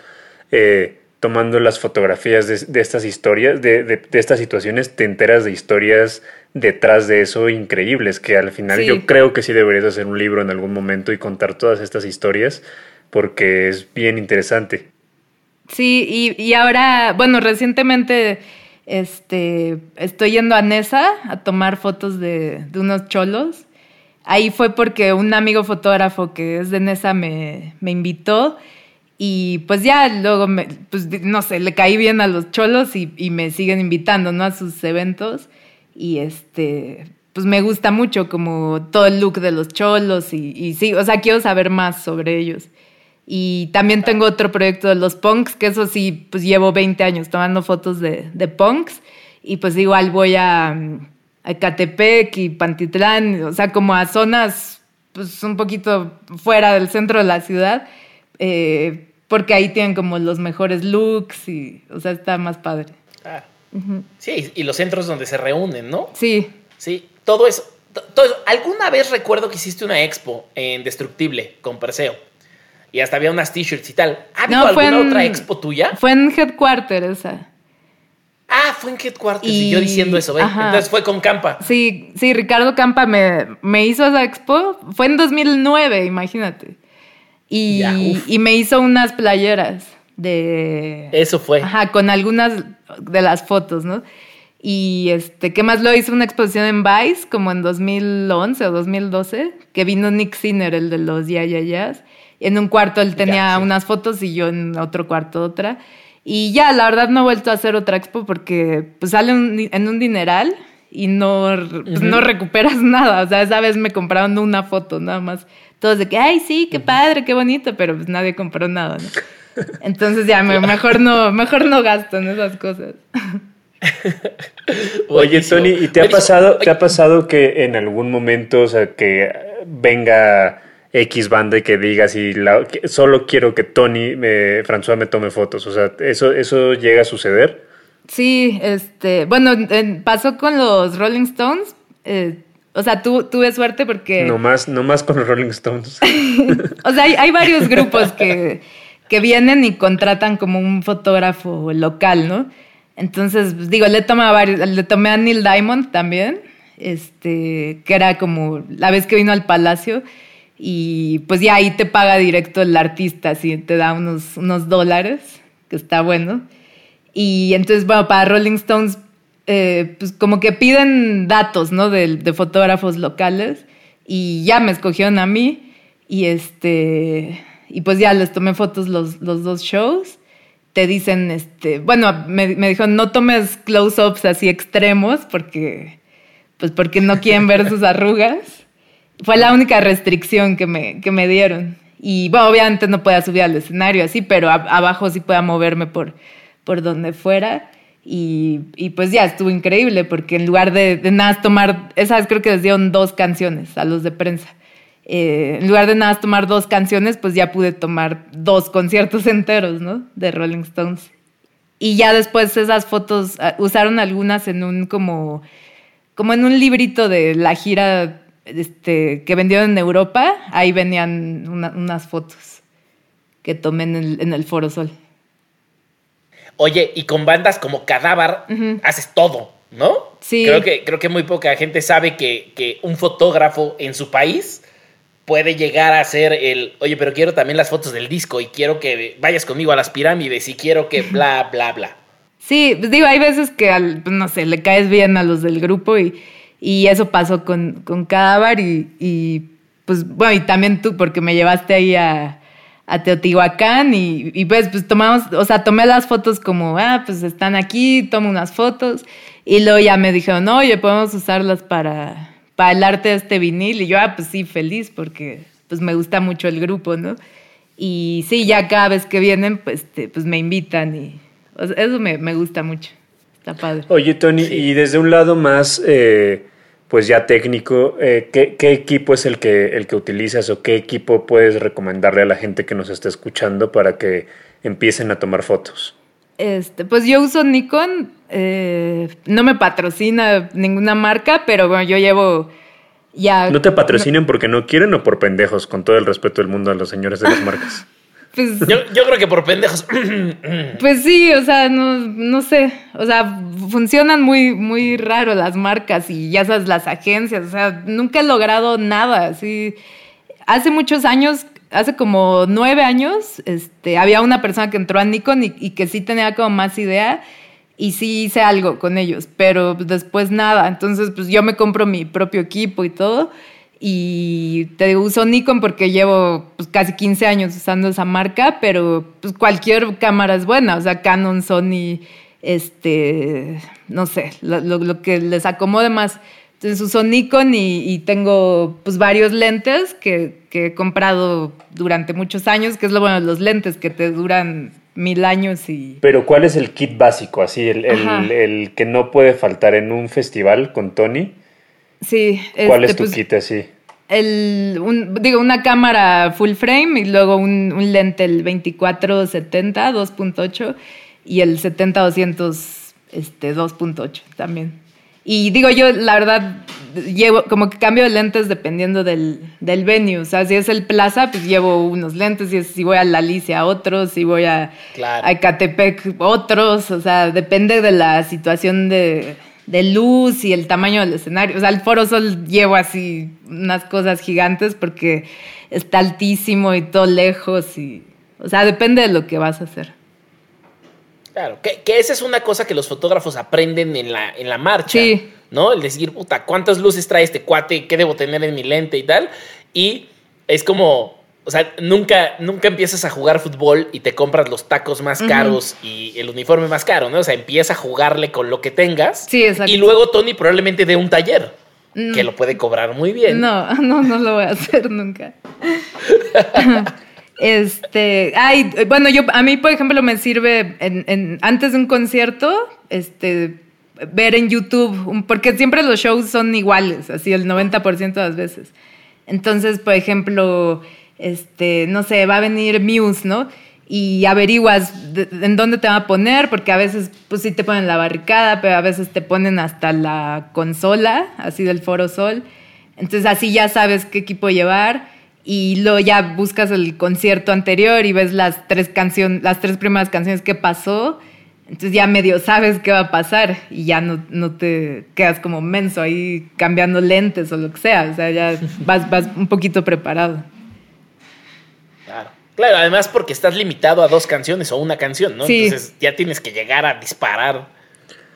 eh, tomando las fotografías de, estas historias, de, de, estas situaciones, te enteras de historias detrás de eso increíbles, que al final yo creo que sí deberías hacer un libro en algún momento y contar todas estas historias, porque es bien interesante. Sí, y, y ahora, bueno, recientemente este, estoy yendo a Nesa a tomar fotos de, de unos cholos ahí fue porque un amigo fotógrafo que es de Nesa me, me invitó y pues ya luego, me, pues no sé, le caí bien a los cholos y, y, me siguen invitando, ¿no? A sus eventos y este, pues me gusta mucho como todo el look de los cholos y, y sí, o sea, quiero saber más sobre ellos. Y también tengo otro proyecto de los punks, que eso sí, pues llevo 20 años tomando fotos de, de punks y pues igual voy a a Catepec y Pantitlán, o sea, como a zonas pues un poquito fuera del centro de la ciudad, eh, porque ahí tienen como los mejores looks y, o sea, está más padre. Ah. Sí, y los centros donde se reúnen, ¿no? Sí. Sí, todo eso. Todo Alguna vez recuerdo que hiciste una expo en Destructible con Perseo. Y hasta había unas t-shirts y tal. ¿Ha habido alguna otra expo tuya? Fue en Headquarter esa. fue en Headquarters. Y, yo diciendo eso, ¿ve? Entonces fue con Campa. Sí, sí, Ricardo Campa me, me hizo esa expo. Fue en 2009, imagínate. Y, y me hizo unas playeras de... Eso fue. Ajá, con algunas de las fotos, ¿no? Y este, ¿qué más? Lo hizo una exposición en Vice, como en 2011 o 2012, que vino Nick Sinner, el de los Ya Ya Yas. En un cuarto él tenía unas fotos y yo en otro cuarto otra. Y ya, la verdad no he vuelto a hacer otra expo porque pues sale en un dineral y no, pues, no recuperas nada. O sea, esa vez me compraron una foto nada más. Todos de que, ay, sí, qué padre, qué bonito, pero pues nadie compró nada, ¿no? Entonces ya, mejor no, mejor no gasto en esas cosas. Oye, Tony, ¿y te ha pasado, te ha pasado que en algún momento, o sea, que venga X banda y que diga si solo quiero que Tony, me, François me tome fotos? O sea, ¿eso, eso llega a suceder? Sí, este, bueno, pasó con los Rolling Stones. Eh, o sea, tuve suerte porque... No más, no más con los Rolling Stones. o sea, hay, varios grupos que, que vienen y contratan como un fotógrafo local, ¿no? Entonces, pues, digo, le tomé a varios, le tomé a Neil Diamond también, este, que era como la vez que vino al Palacio y pues ya ahí te paga directo el artista, así te da unos, unos dólares, que está bueno. Y entonces, bueno, para Rolling Stones, eh, pues como que piden datos, ¿no? De, de, fotógrafos locales y ya me escogieron a mí y este, y pues ya les tomé fotos los, los dos shows te dicen, este, bueno, me, me dijo, no tomes close-ups así extremos porque, pues porque no quieren ver sus arrugas. Fue la única restricción que me, que me dieron. Y bueno, obviamente no podía subir al escenario así, pero abajo sí podía moverme por, por donde fuera. Y, pues ya estuvo increíble porque en lugar de, de nada tomar, esas creo que les dieron dos canciones a los de prensa. Eh, en lugar de nada tomar dos canciones, pues ya pude tomar dos conciertos enteros, ¿no? De Rolling Stones. Y ya después esas fotos, ah, usaron algunas en un como, como en un librito de la gira este, que vendieron en Europa, ahí venían unas fotos que tomé en el, en el Foro Sol. Oye, y con bandas como Cadáver haces todo, ¿no? Sí. Creo que, creo que muy poca gente sabe que, que un fotógrafo en su país puede llegar a ser el, oye, pero quiero también las fotos del disco y quiero que vayas conmigo a las pirámides y quiero que bla, bla, bla. Sí, pues digo, hay veces que, al, pues, no sé, le caes bien a los del grupo y, y eso pasó con, con Cadáver y, y, pues, bueno, y también tú, porque me llevaste ahí a, a Teotihuacán y, y, pues, pues tomamos, o sea, tomé las fotos como, ah, pues están aquí, tomo unas fotos y luego ya me dijeron, no, oye, podemos usarlas para para el arte de este vinil. Y yo, ah, pues sí, feliz porque pues me gusta mucho el grupo, ¿no? Y sí, ya cada vez que vienen, pues, pues me invitan y eso me, me, gusta mucho. Está padre. Oye, Tony, y desde un lado más, eh, pues ya técnico, eh, ¿qué, ¿qué, equipo es el que, el que utilizas o qué equipo puedes recomendarle a la gente que nos está escuchando para que empiecen a tomar fotos? Este, pues yo uso Nikon, eh, no me patrocina ninguna marca, pero bueno, yo llevo ya... ¿No te patrocinen porque no quieren o por pendejos, con todo el respeto del mundo a los señores de las marcas? Pues, yo, yo, creo que por pendejos. pues sí, o sea, no, no sé. O sea, funcionan muy, muy raro las marcas y ya sabes, las agencias. O sea, nunca he logrado nada. Así. Hace muchos años hace como nueve años, este, había una persona que entró a Nikon y, que sí tenía como más idea y sí hice algo con ellos, pero después nada. Entonces, pues yo me compro mi propio equipo y todo. Y te uso Nikon porque llevo pues, casi 15 años usando esa marca, pero pues cualquier cámara es buena, o sea, Canon, Sony, este, no sé, lo, lo que les acomode más. Entonces uso Nikon y, tengo pues varios lentes que, he comprado durante muchos años, que es lo bueno de los lentes, que te duran mil años y... Pero ¿cuál es el kit básico? Así, el, que no puede faltar en un festival con Tony. Sí. ¿Cuál es este, tu pues, kit así? El, digo, una cámara full frame y luego un, lente, el 2470 2.8 y el 70-200 este, 2.8 también. Y digo yo, la verdad, llevo como que cambio de lentes dependiendo del, del venue. O sea, si es el Plaza, pues llevo unos lentes. Si, si voy a la Alicia, otros. Si voy a, a Ecatepec, otros. O sea, depende de la situación de, de luz y el tamaño del escenario. O sea, el Foro Sol llevo así unas cosas gigantes porque está altísimo y todo lejos. Y, o sea, depende de lo que vas a hacer. Claro, que, que, esa es una cosa que los fotógrafos aprenden en la, en la marcha. Sí. ¿No? El decir, puta, ¿cuántas luces trae este cuate? ¿Qué debo tener en mi lente y tal? Y es como, o sea, nunca, nunca empiezas a jugar fútbol y te compras los tacos más caros y el uniforme más caro, ¿no? O sea, empieza a jugarle con lo que tengas. Sí, exacto. Y luego Tony probablemente dé un taller que lo puede cobrar muy bien. No, no, no lo voy a hacer nunca. Este, ay, bueno, yo a mí, por ejemplo, me sirve en, antes de un concierto, este, ver en YouTube, porque siempre los shows son iguales, así el 90% de las veces. Entonces, por ejemplo, este, no sé, va a venir Muse, ¿no? Y averiguas en dónde te va a poner, porque a veces, pues sí te ponen la barricada, pero a veces te ponen hasta la consola, así del Foro Sol. Entonces, así ya sabes qué equipo llevar y luego ya buscas el concierto anterior y ves las tres canciones, las tres primeras canciones que pasó, entonces ya medio sabes qué va a pasar y ya no, no te quedas como menso ahí cambiando lentes o lo que sea, o sea, ya vas, vas un poquito preparado. Claro. Además porque estás limitado a dos canciones o una canción, ¿no? Sí. Entonces ya tienes que llegar a disparar.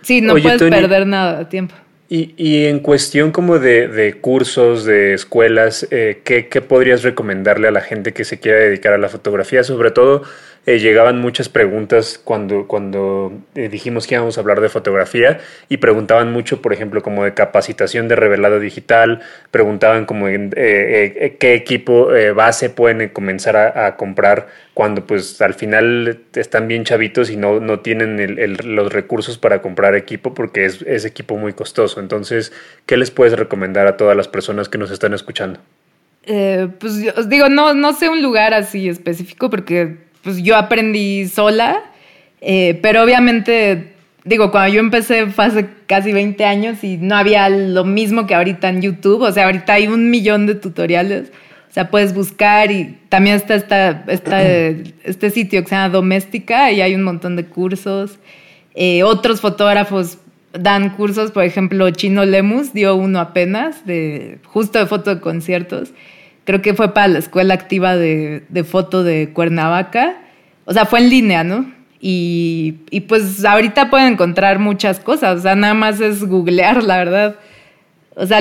Sí, no puedes perder nada de tiempo. Y, y, en cuestión como de, de cursos, de escuelas, eh, ¿qué, ¿qué, podrías recomendarle a la gente que se quiera dedicar a la fotografía? Sobre todo eh, llegaban muchas preguntas cuando, cuando eh, dijimos que íbamos a hablar de fotografía y preguntaban mucho, por ejemplo, como de capacitación de revelado digital, preguntaban como en, eh, qué equipo base pueden comenzar a, comprar cuando pues al final están bien chavitos y no, no tienen los recursos para comprar equipo porque es, equipo muy costoso. Entonces, ¿qué les puedes recomendar a todas las personas que nos están escuchando? pues os digo, no, no sé un lugar así específico porque pues yo aprendí sola, eh, pero obviamente, digo, cuando yo empecé fue hace casi 20 años y no había lo mismo que ahorita en YouTube, o sea, ahorita hay un millón de tutoriales, o sea, puedes buscar y también está esta, este sitio que se llama Doméstica y hay un montón de cursos. Eh, otros fotógrafos dan cursos, por ejemplo, Chino Lemus dio uno apenas, de, justo de foto de conciertos creo que fue para la escuela activa de, foto de Cuernavaca. O sea, fue en línea, ¿no? Y, pues ahorita pueden encontrar muchas cosas, o sea, nada más es googlear, la verdad. O sea,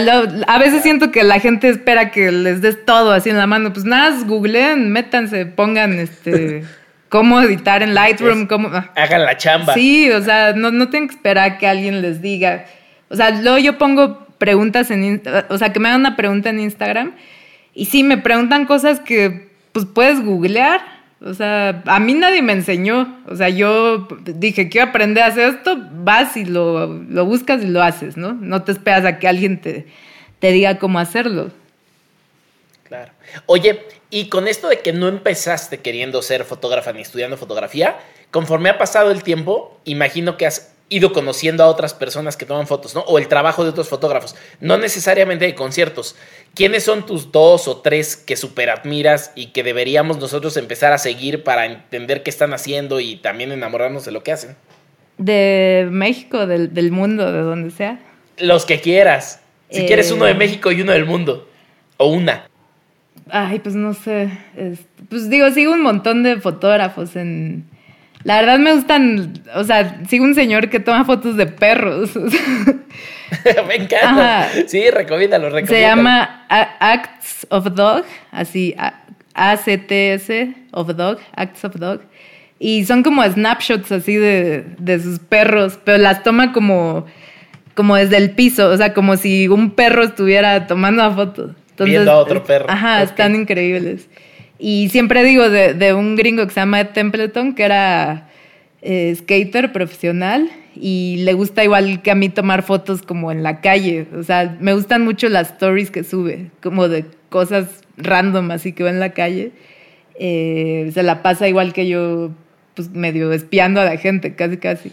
a veces siento que la gente espera que les des todo así en la mano. Pues nada, googleen, métanse, pongan este cómo editar en Lightroom, cómo... Hagan la chamba. Sí, o sea, no, no tienen que esperar que alguien les diga. O sea, luego yo pongo preguntas en... O sea, que me hagan una pregunta en Instagram y sí, me preguntan cosas que pues puedes googlear. O sea, a mí nadie me enseñó. O sea, yo dije, quiero aprender a hacer esto, vas y lo, buscas y lo haces, ¿no? No te esperas a que alguien te, te diga cómo hacerlo. Claro. Oye, y con esto de que no empezaste queriendo ser fotógrafa ni estudiando fotografía, conforme ha pasado el tiempo, imagino que has ido conociendo a otras personas que toman fotos, ¿no? O el trabajo de otros fotógrafos, no necesariamente de conciertos. ¿Quiénes son tus dos o tres que super admiras y que deberíamos nosotros empezar a seguir para entender qué están haciendo y también enamorarnos de lo que hacen? De México, del, mundo, de donde sea. Los que quieras. Si quieres uno de eh. México y uno del mundo. O una. Ay, pues no sé. pues digo, sigo un montón de fotógrafos en, la verdad me gustan, o sea, sigo un señor que toma fotos de perros. me encanta. Sí, recomiéndalo, recomiéndalo. Se llama Acts of Dog, así, A-C-T-S of Dog, Acts of Dog. Y son como snapshots así de, de sus perros, pero las toma como, como desde el piso, o sea, como si un perro estuviera tomando la foto. Viendo a otro perro. Ajá, están increíbles. Y siempre digo de, un gringo que se llama Templeton, que era eh, skater profesional y le gusta igual que a mí tomar fotos como en la calle. O sea, me gustan mucho las stories que sube, como de cosas random así que va en la calle. Eh, se la pasa igual que yo, pues medio espiando a la gente, casi casi.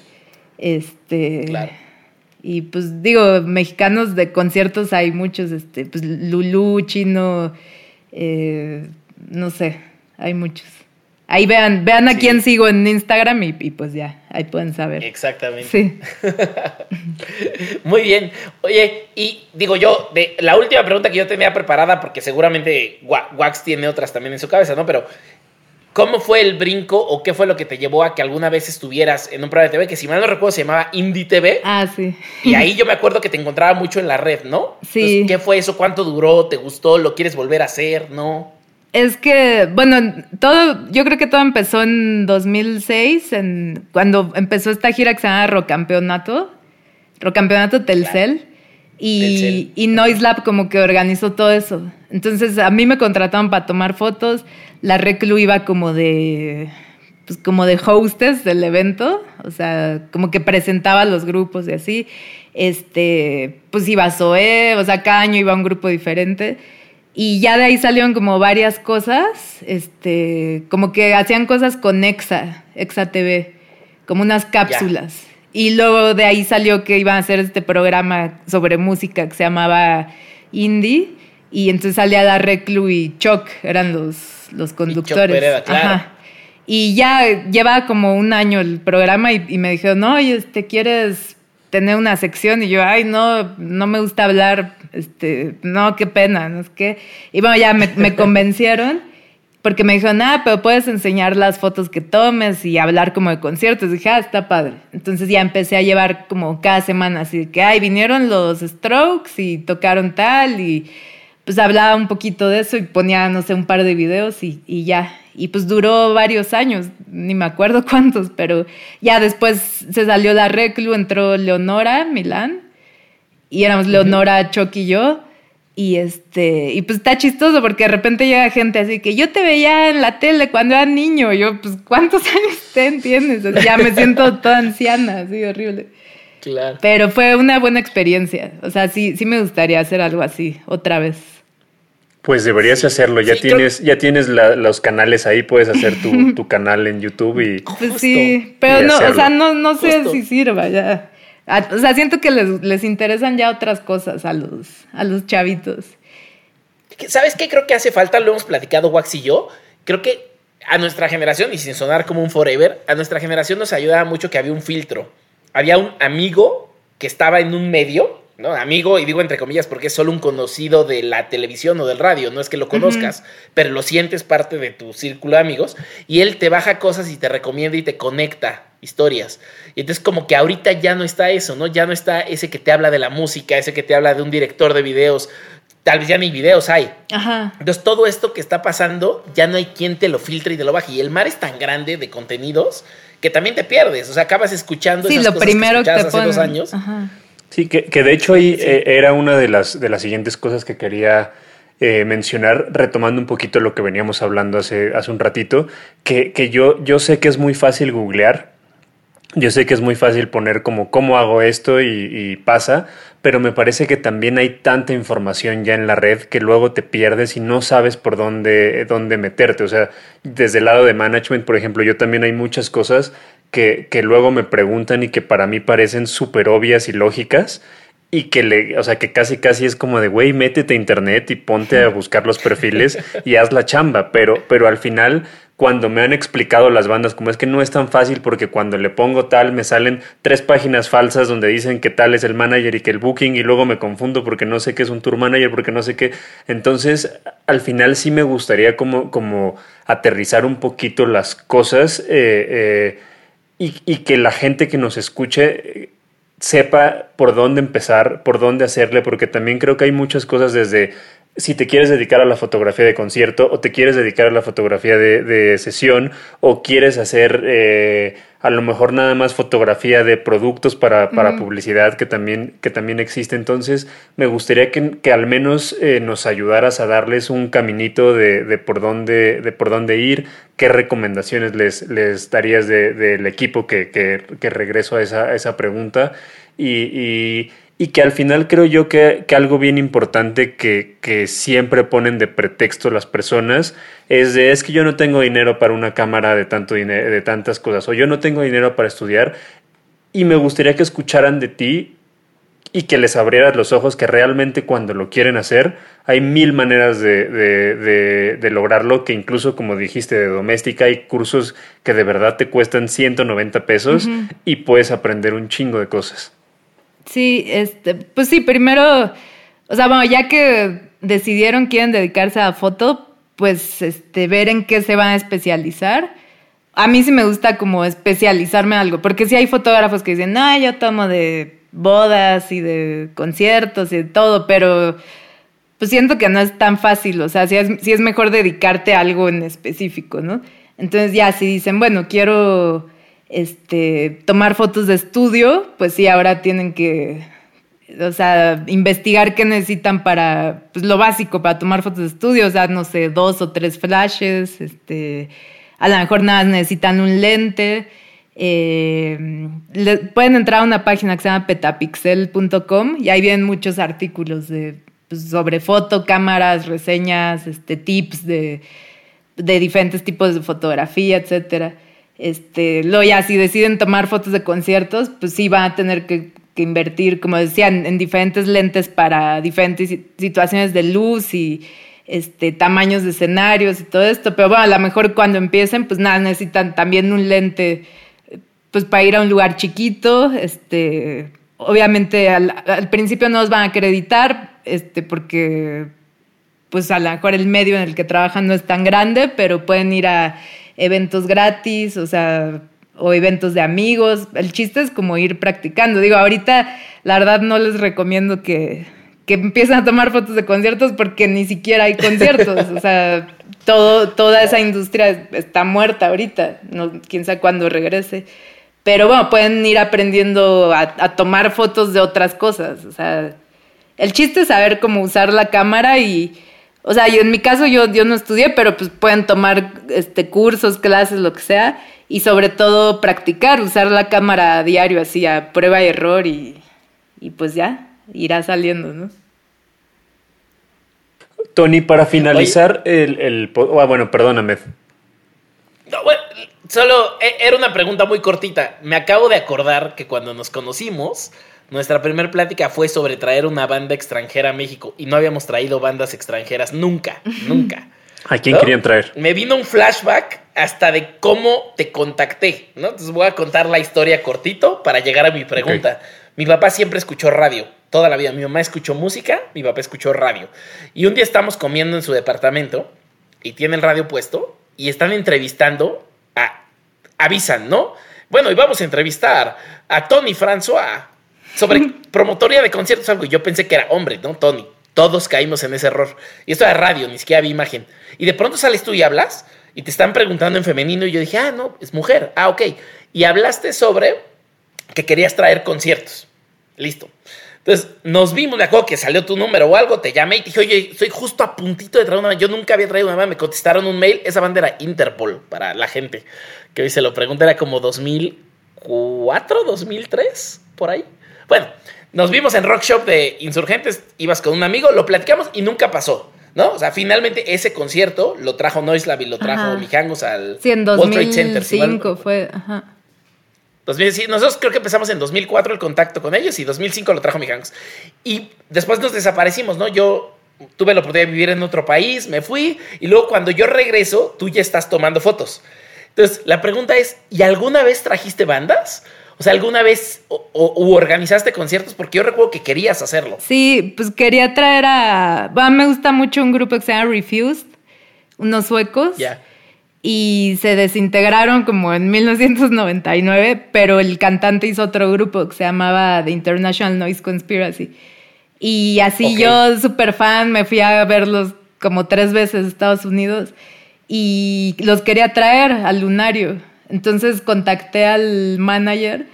Este. Claro. Y pues digo, mexicanos de conciertos hay muchos, este, pues Lulú, Chino, eh, no sé, hay muchos. Ahí vean, vean a quién sigo en Instagram y, pues ya, ahí pueden saber. Exactamente. Sí. Muy bien. Oye, y digo yo, de la última pregunta que yo tenía preparada, porque seguramente Wax tiene otras también en su cabeza, ¿no? Pero, ¿cómo fue el brinco o qué fue lo que te llevó a que alguna vez estuvieras en un programa de TV que, si mal no recuerdo, se llamaba Indie TV? Ah, sí. Y ahí yo me acuerdo que te encontraba mucho en la red, ¿no? Sí. ¿Qué fue eso? ¿Cuánto duró? ¿Te gustó? ¿Lo quieres volver a hacer? ¿No? Es que, bueno, todo, yo creo que todo empezó en 2006, en, cuando empezó esta gira que se llama Rocampeonato, Rocampeonato Telcel, y, y Noise Lab como que organizó todo eso. Entonces a mí me contrataron para tomar fotos, la Reclu iba como de, pues como de hostess del evento, o sea, como que presentaba los grupos y así. Este, pues iba Zoé, o sea, cada año iba un grupo diferente. Y ya de ahí salieron como varias cosas, este, como que hacían cosas con Exa, Exa TV, como unas cápsulas. Y luego de ahí salió que iban a hacer este programa sobre música que se llamaba Indie. Y entonces salía la Reclu y Choc, eran los, los conductores. Y, y ya lleva como un año el programa y, y me dijeron, no, este, ¿quieres tener una sección y yo, ay, no, no me gusta hablar, este, no, qué pena, no es que. Y bueno, ya me, convencieron porque me dijeron, ah, pero puedes enseñar las fotos que tomes y hablar como de conciertos. Y dije, ah, está padre. Entonces ya empecé a llevar como cada semana, así que, ay, vinieron los Strokes y tocaron tal y pues hablaba un poquito de eso y ponía, no sé, un par de videos y, y ya. Y pues duró varios años, ni me acuerdo cuántos, pero ya después se salió la Reclu, entró Leonora Milán, y éramos Leonora, Chuck y yo. Y este, y pues está chistoso porque de repente llega gente así que yo te veía en la tele cuando era niño. yo, pues, ¿cuántos años te entiendes? ya me siento toda anciana, así horrible. Claro. Pero fue una buena experiencia. O sea, sí, sí me gustaría hacer algo así otra vez. Pues deberías hacerlo, ya tienes, ya tienes los canales ahí, puedes hacer tu, canal en YouTube y. Pues sí, pero no, o sea, no, no sé si sirva ya. O sea, siento que les, interesan ya otras cosas a los, a los chavitos. ¿Sabes qué creo que hace falta? Lo hemos platicado Wax y yo. Creo que a nuestra generación, y sin sonar como un forever, a nuestra generación nos ayudaba mucho que había un filtro. Había un amigo que estaba en un medio ¿no? Amigo, y digo entre comillas porque es solo un conocido de la televisión o del radio, no es que lo conozcas, pero lo sientes parte de tu círculo de amigos, y él te baja cosas y te recomienda y te conecta historias. Y entonces como que ahorita ya no está eso, ¿no? Ya no está ese que te habla de la música, ese que te habla de un director de videos, tal vez ya ni videos hay. Ajá. Entonces todo esto que está pasando, ya no hay quien te lo filtre y te lo baje. Y el mar es tan grande de contenidos que también te pierdes. O sea, acabas escuchando sí, lo primero que, te hace dos años. Ajá. Sí, que, de hecho ahí eh, era una de las, de las siguientes cosas que quería eh, mencionar, retomando un poquito lo que veníamos hablando hace, hace un ratito, que, que, yo, yo sé que es muy fácil googlear, yo sé que es muy fácil poner como cómo hago esto y, pasa, pero me parece que también hay tanta información ya en la red que luego te pierdes y no sabes por dónde, dónde meterte. O sea, desde el lado de management, por ejemplo, yo también hay muchas cosas que, que luego me preguntan y que para mí parecen súper obvias y lógicas y que le, o sea, que casi casi es como de, güey, métete a internet y ponte a buscar los perfiles y haz la chamba, pero, pero al final cuando me han explicado las bandas, como es que no es tan fácil porque cuando le pongo tal me salen tres páginas falsas donde dicen que tal es el manager y que el booking y luego me confundo porque no sé qué es un tour manager, porque no sé qué. Entonces, al final sí me gustaría como, como aterrizar un poquito las cosas eh, eh, y, y, que la gente que nos escuche sepa por dónde empezar, por dónde hacerle, porque también creo que hay muchas cosas desde si te quieres dedicar a la fotografía de concierto o te quieres dedicar a la fotografía de, sesión o quieres hacer eh, a lo mejor nada más fotografía de productos para, publicidad que también, que también existe. Entonces me gustaría que, al menos eh, nos ayudaras a darles un caminito de, por, dónde, de por dónde ir, qué recomendaciones les, les darías del equipo que, que, regreso a esa, a esa pregunta. y y que al final creo yo que, algo bien importante que, siempre ponen de pretexto las personas es de es que yo no tengo dinero para una cámara de tanto dinero, de tantas cosas, o yo no tengo dinero para estudiar, y me gustaría que escucharan de ti y que les abrieras los ojos que realmente cuando lo quieren hacer hay mil maneras de, lograrlo, que incluso como dijiste de doméstica hay cursos que de verdad te cuestan 190 pesos y puedes aprender un chingo de cosas. Sí, este, pues sí, primero, o sea, bueno, ya que decidieron quieren dedicarse a foto, pues este, ver en qué se van a especializar. A mí sí me gusta como especializarme en algo, porque sí hay fotógrafos que dicen, no, yo tomo de bodas y de conciertos y de todo, pero pues siento que no es tan fácil, o sea, sí es, es mejor dedicarte a algo en específico, ¿no? Entonces ya si dicen, bueno, quiero este, tomar fotos de estudio, pues sí, ahora tienen que, o sea, investigar qué necesitan para, pues lo básico para tomar fotos de estudio, o sea, no sé, dos o tres flashes, este, a lo mejor nada necesitan un lente, eh, pueden entrar a una página que se llama petapixel.com y ahí vienen muchos artículos de, pues, sobre foto, cámaras, reseñas, este, tips de, de diferentes tipos de fotografía, etcétera. Este, luego ya si deciden tomar fotos de conciertos, pues sí van a tener que, invertir, como decían, en diferentes lentes para diferentes situaciones de luz y este, tamaños de escenarios y todo esto. Pero bueno, a lo mejor cuando empiecen, pues nada, necesitan también un lente pues para ir a un lugar chiquito, este, obviamente al, principio no os van a acreditar, este, porque pues a lo mejor el medio en el que trabajan no es tan grande, pero pueden ir a eventos gratis, o sea, o eventos de amigos. El chiste es como ir practicando. Digo, ahorita la verdad no les recomiendo que, que empiecen a tomar fotos de conciertos porque ni siquiera hay conciertos. o sea, todo, toda esa industria está muerta ahorita. No, quién sabe cuándo regrese. Pero bueno, pueden ir aprendiendo a, tomar fotos de otras cosas. O sea, el chiste es saber cómo usar la cámara y, o sea, yo, en mi caso yo, yo no estudié, pero pues pueden tomar este, cursos, clases, lo que sea, y sobre todo practicar, usar la cámara a diario, así a prueba y error y, y pues ya, irá saliendo, ¿no? Tony, para finalizar el, el... Ah, bueno, perdóname. No, bueno, Solo e, era una pregunta muy cortita. Me acabo de acordar que cuando nos conocimos, nuestra primera plática fue sobre traer una banda extranjera a México y no habíamos traído bandas extranjeras nunca, nunca. ¿A quién querían traer? Me vino un flashback hasta de cómo te contacté, ¿no? Entonces voy a contar la historia cortito para llegar a mi pregunta. Mi papá siempre escuchó radio, toda la vida. Mi mamá escuchó música, mi papá escuchó radio. Y un día estamos comiendo en su departamento y tiene el radio puesto y están entrevistando avisan, ¿no? Bueno, y vamos a entrevistar a Tony François sobre promotoría de conciertos, algo. Y yo pensé que era hombre, ¿no? Tony. Todos caímos en ese error. Y esto era radio, ni siquiera había imagen. Y de pronto sales tú y hablas y te están preguntando en femenino y yo dije, ah, no, es mujer. Ah, ok. Y hablaste sobre que querías traer conciertos. Listo. Entonces, nos vimos, me acuerdo que salió tu número o algo, te llamé y te dije, oye, estoy justo a puntito de traer una Yo nunca había traído una banda, me contestaron un mail, esa banda era Interpol para la gente que hoy se lo pregunta, era como 2004, 2003, por ahí. Bueno, nos vimos en Rock Shop de Insurgentes, ibas con un amigo, lo platicamos y nunca pasó. ¿No? O sea, finalmente ese concierto lo trajo Noislab y lo trajo Mijangos al sí, en 2005 fue, ajá. nosotros creo que empezamos en 2004 el contacto con ellos y 2005 lo trajo Mijangos. Y después nos desaparecimos, ¿no? Yo tuve la oportunidad de vivir en otro país, me fui y luego cuando yo regreso, tú ya estás tomando fotos. Entonces, la pregunta es, ¿y alguna vez trajiste bandas? O sea, ¿alguna vez o, organizaste conciertos? Porque yo recuerdo que querías hacerlo. Sí, pues quería traer a... Bueno, me gusta mucho un grupo que se llama Refused, unos suecos. Ya. Y se desintegraron como en 1999, pero el cantante hizo otro grupo que se llamaba The International Noise Conspiracy. Y así yo, súper fan, me fui a verlos como tres veces a Estados Unidos y los quería traer al lunario. Entonces contacté al manager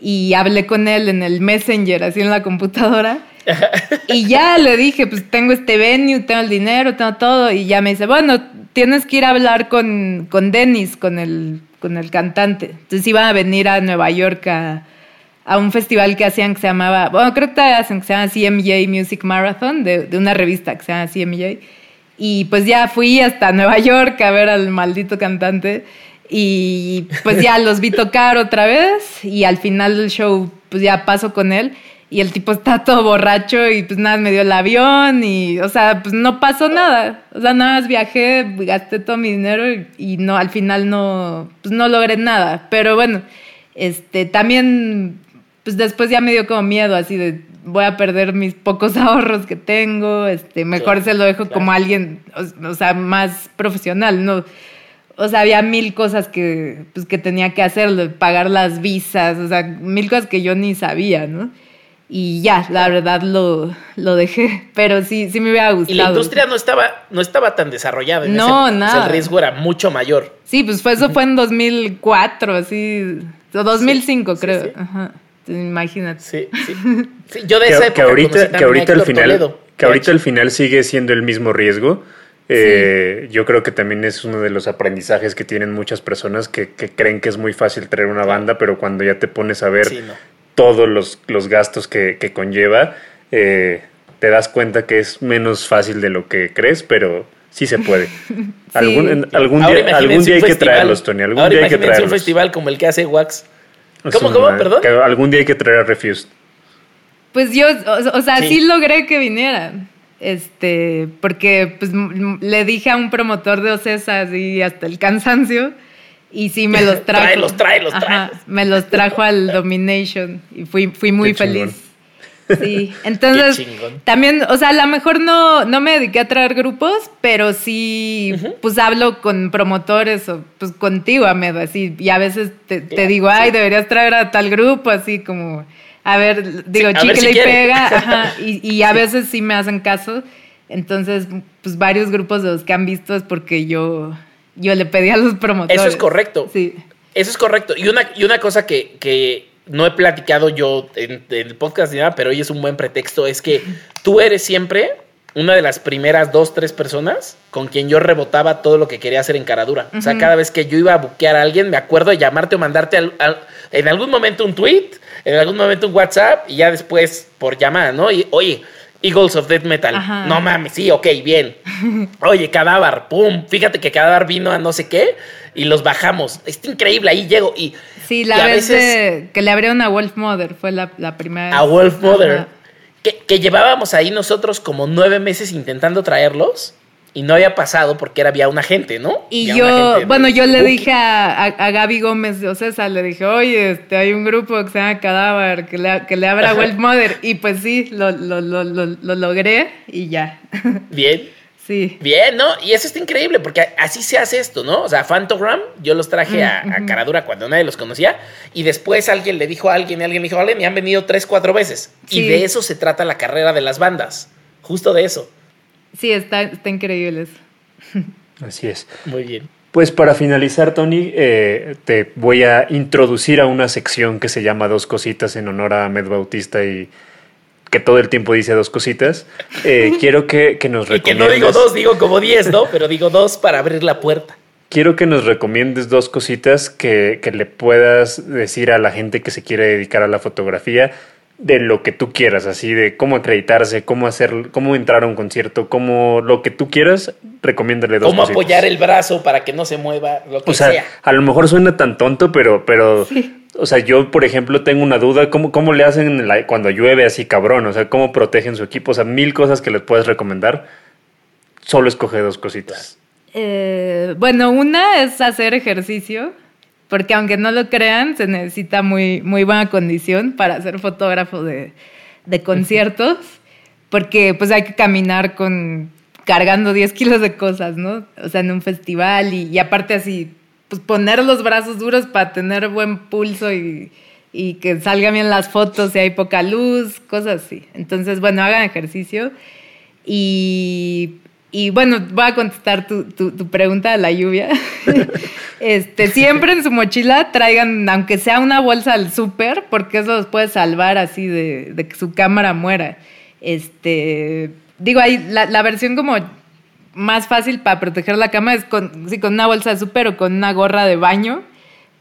y hablé con él en el Messenger, así en la computadora. y ya le dije, pues tengo este venue, tengo el dinero, tengo todo. Y ya me dice, bueno, tienes que ir a hablar con, con Dennis, con el, con el cantante. Entonces iban a venir a Nueva York a, a un festival que hacían que se llamaba, bueno, creo que hacen que se llama CMJ Music Marathon, de, de una revista que se llama CMJ. Y pues ya fui hasta Nueva York a ver al maldito cantante. Y pues ya los vi tocar otra vez y al final del show pues ya paso con él. y el tipo está todo borracho y pues nada, me dio el avión y, o sea, pues no pasó nada. O sea, nada más viajé, gasté todo mi dinero y, no, al final no, pues no logré nada. Pero bueno, este, también, pues después ya me dio como miedo así de, voy a perder mis pocos ahorros que tengo, este, mejor se lo dejo como alguien, o, sea, más profesional, ¿no? O sea, había mil cosas que, pues, que tenía que hacer, pagar las visas, o sea, mil cosas que yo ni sabía, ¿no? y ya, la verdad lo, lo dejé, pero sí, sí me hubiera gustado. Y la industria no estaba, no estaba tan desarrollada. En no, nada. el riesgo era mucho mayor. Sí, pues fue, eso fue en 2004, así, o 2005 creo. Ajá. Imagínate. Sí, sí. yo de esa que ahorita, que ahorita al final, que ahorita al final sigue siendo el mismo riesgo. Eh, yo creo que también es uno de los aprendizajes que tienen muchas personas que, que creen que es muy fácil traer una banda, pero cuando ya te pones a ver todos los, los gastos que, que conlleva, eh, te das cuenta que es menos fácil de lo que crees, pero sí se puede. Algún, algún día, algún día hay que traerlos, Tony. Algún Ahora día hay que traerlos. un festival como el que hace Wax. ¿Cómo, cómo? Perdón. Que algún día hay que traer a Refused. Pues yo, o, sea, sí. logré que vinieran. Este, porque pues le dije a un promotor de Ocesas y hasta el cansancio y sí, me los trajo. tráelos, tráelos, tráelos. Me los trajo al Domination y fui, fui muy feliz. Sí, entonces también, o sea, a lo mejor no, no me dediqué a traer grupos, pero sí, pues hablo con promotores o pues contigo, Amedo, así, y a veces te, digo, ay, deberías traer a tal grupo, así como, a ver, digo, sí, chicle y pega, ajá, y, y a veces sí me hacen caso, entonces, pues varios grupos de los que han visto es porque yo yo le pedí a los promotores. Eso es correcto. Sí. Eso es correcto. Y una, y una cosa que, que no he platicado yo en, el podcast ni nada, pero hoy es un buen pretexto, es que tú eres siempre una de las primeras dos, tres personas con quien yo rebotaba todo lo que quería hacer en Caradura. O sea, cada vez que yo iba a buquear a alguien, me acuerdo de llamarte o mandarte en algún momento un tweet, en algún momento un WhatsApp y ya después por llamada, ¿no? Y oye, Eagles of Death Metal. No mames, sí, ok, bien. Oye, Cadáver, pum, fíjate que Cadáver vino a no sé qué y los bajamos. Está increíble, ahí llego y... Sí, la vez que le abrieron a Wolf Mother fue la, primera. A Wolf Mother. Que, que, llevábamos ahí nosotros como nueve meses intentando traerlos y no había pasado porque era, había una gente, ¿no? Y yo, bueno, yo le dije a, a, Gaby Gómez de Ocesa, le dije, oye, este, hay un grupo que se llama Cadáver, que le, que le abra Wolf Mother. Y pues sí, lo, lo, lo, lo, logré y ya. Bien. Sí. Bien, ¿no? Y eso está increíble porque así se hace esto, ¿no? O sea, Fantogram, yo los traje a, a Caradura cuando nadie los conocía y después alguien le dijo a alguien y alguien le dijo, vale, me han venido tres, cuatro veces. Y de eso se trata la carrera de las bandas. Justo de eso. Sí, está, está increíble eso. Así es. Muy bien. Pues para finalizar, Tony, eh, te voy a introducir a una sección que se llama Dos Cositas en honor a Med Bautista y que todo el tiempo dice dos cositas. Eh, quiero que, que nos recomiendes. Y que no digo dos, digo como diez, ¿no? Pero digo dos para abrir la puerta. Quiero que nos recomiendes dos cositas que, que le puedas decir a la gente que se quiere dedicar a la fotografía de lo que tú quieras, así de cómo acreditarse, cómo hacer, cómo entrar a un concierto, cómo lo que tú quieras, recomiéndale dos Cómo apoyar el brazo para que no se mueva, lo que o sea, A lo mejor suena tan tonto, pero, pero, o sea, yo, por ejemplo, tengo una duda, ¿cómo, cómo le hacen cuando llueve así cabrón? O sea, ¿cómo protegen su equipo? O sea, mil cosas que les puedes recomendar. Solo escoge dos cositas. Eh, bueno, una es hacer ejercicio porque aunque no lo crean, se necesita muy, muy buena condición para ser fotógrafo de, conciertos, porque pues hay que caminar con cargando 10 kilos de cosas, ¿no? O sea, en un festival y, aparte así, pues poner los brazos duros para tener buen pulso y, y, que salgan bien las fotos si hay poca luz, cosas así. Entonces, bueno, hagan ejercicio y y bueno, voy a contestar tu, tu, pregunta de la lluvia. este, siempre en su mochila traigan, aunque sea una bolsa al súper, porque eso los puede salvar así de, de, que su cámara muera. Este, digo, ahí la, la, versión como más fácil para proteger la cámara es con, sí, con una bolsa de súper o con una gorra de baño,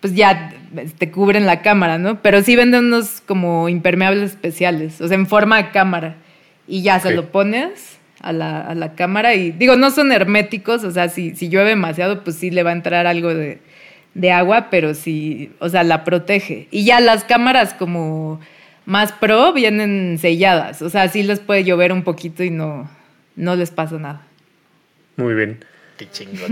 pues ya te este, cubren la cámara, ¿no? Pero sí venden unos como impermeables especiales, o sea, en forma de cámara. Y ya se lo pones a la, a la, cámara y digo, no son herméticos, o sea, si, si llueve demasiado, pues sí le va a entrar algo de, de, agua, pero sí, o sea, la protege. Y ya las cámaras como, más pro vienen selladas. O sea, sí les puede llover un poquito y no, no les pasa nada. Muy bien.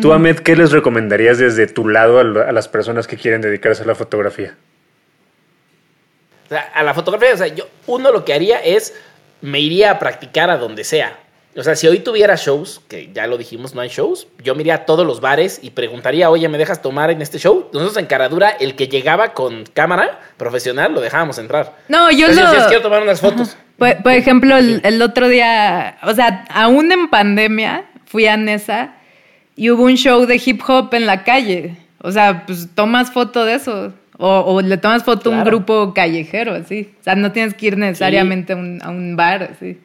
Tú, Ahmed, ¿qué les recomendarías desde tu lado a, las personas que quieren dedicarse a la fotografía? O sea, a la fotografía, o sea, yo, uno lo que haría es, me iría a practicar a donde sea. O sea, si hoy tuviera shows, que ya lo dijimos, no hay shows, yo me iría a todos los bares y preguntaría, oye, ¿me dejas tomar en este show? Nosotros en Caradura, el que llegaba con cámara profesional, lo dejábamos entrar. No, yo lo... quiero tomar unas fotos. Por, ejemplo, el, otro día, o sea, aún en pandemia, fui a Nesa y hubo un show de hip hop en la calle. O sea, pues tomas foto de eso. O, le tomas foto a un grupo callejero, así. O sea, no tienes que ir necesariamente a, un, a, un, bar, así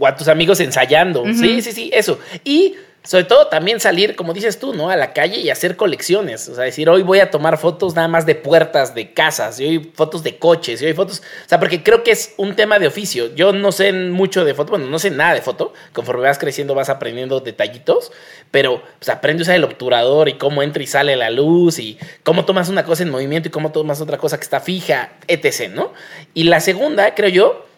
o a tus amigos ensayando. Sí, sí, sí, eso. Y sobre todo también salir, como dices tú, ¿no? A la calle y hacer colecciones. O sea, decir, hoy voy a tomar fotos nada más de puertas, de casas, y hoy fotos de coches, y hoy fotos. O sea, porque creo que es un tema de oficio. Yo no sé mucho de foto, bueno, no sé nada de foto. Conforme vas creciendo vas aprendiendo detallitos, pero pues, aprendes a usar el obturador y cómo entra y sale la luz y cómo tomas una cosa en movimiento y cómo tomas otra cosa que está fija, etc., ¿no? Y la segunda, creo yo,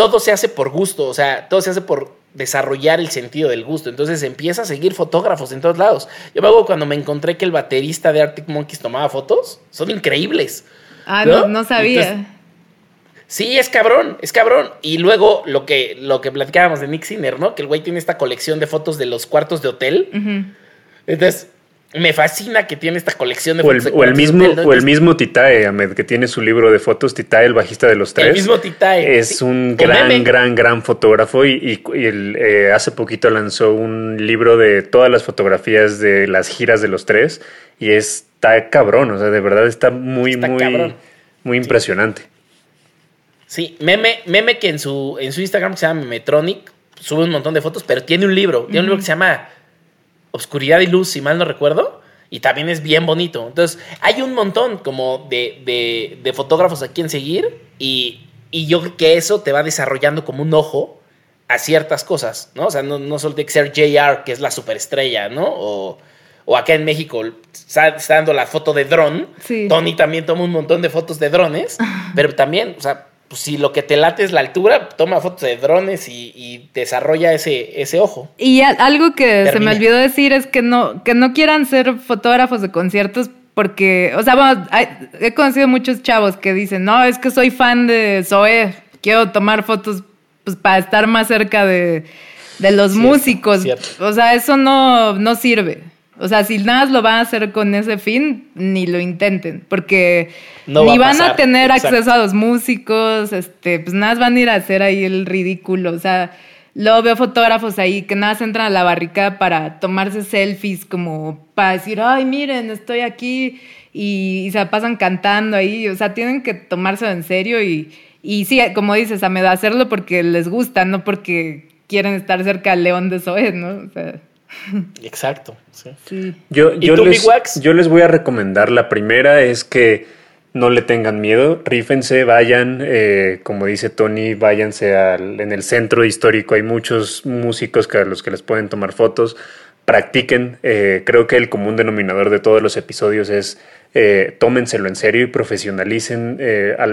todo se hace por gusto, o sea, todo se hace por desarrollar el sentido del gusto. Entonces empieza a seguir fotógrafos en todos lados. Yo me hago cuando me encontré que el baterista de Arctic Monkeys tomaba fotos, son increíbles. Ah, no, no, sabía. sí, es cabrón, es cabrón. Y luego lo que, lo que platicábamos de Nick Sinner, ¿no? Que el güey tiene esta colección de fotos de los cuartos de hotel. Entonces, me fascina que tiene esta colección de fotos. O el, mismo, o el mismo Titae, Ahmed, que tiene su libro de fotos, Titae, el bajista de los tres. El mismo Titae. Es un gran, gran, gran fotógrafo y, eh, hace poquito lanzó un libro de todas las fotografías de las giras de los tres y está cabrón, o sea, de verdad está muy, muy, muy impresionante. Sí, meme, meme que en su, en su Instagram se llama Metronic, sube un montón de fotos, pero tiene un libro, tiene un libro que se llama Obscuridad y Luz, si mal no recuerdo. Y también es bien bonito. Entonces, hay un montón como de, de, fotógrafos a quien seguir. Y, y, yo creo que eso te va desarrollando como un ojo a ciertas cosas, ¿no? O sea, no, no solo tiene que ser JR, que es la superestrella, ¿no? O, o acá en México está, dando la foto de dron. Tony también toma un montón de fotos de drones. pero también, o sea, pues si lo que te late es la altura, toma fotos de drones y, desarrolla ese, ese ojo. Y algo que se me olvidó decir es que no, que no quieran ser fotógrafos de conciertos porque, o sea, bueno, he conocido muchos chavos que dicen, no, es que soy fan de Zoe, quiero tomar fotos pues, para estar más cerca de, los músicos. O sea, eso no, no sirve. O sea, si nada lo van a hacer con ese fin, ni lo intenten, porque ni van a tener acceso a los músicos, este, pues nada van a ir a hacer ahí el ridículo. O sea, luego veo fotógrafos ahí que nada se entran a la barrica para tomarse selfies, como para decir, ay, miren, estoy aquí, y, se pasan cantando ahí. O sea, tienen que tomárselo en serio y, y sí, como dices, a hacerlo porque les gusta, no porque quieren estar cerca del león de Zoe, ¿no? O sea. Exacto. Yo, yo, les, yo les voy a recomendar. La primera es que no le tengan miedo, rífense, vayan, eh, como dice Tony, váyanse al, en el centro histórico. Hay muchos músicos que a los que les pueden tomar fotos. Practiquen. Eh, creo que el común denominador de todos los episodios es eh, tómenselo en serio y profesionalicen a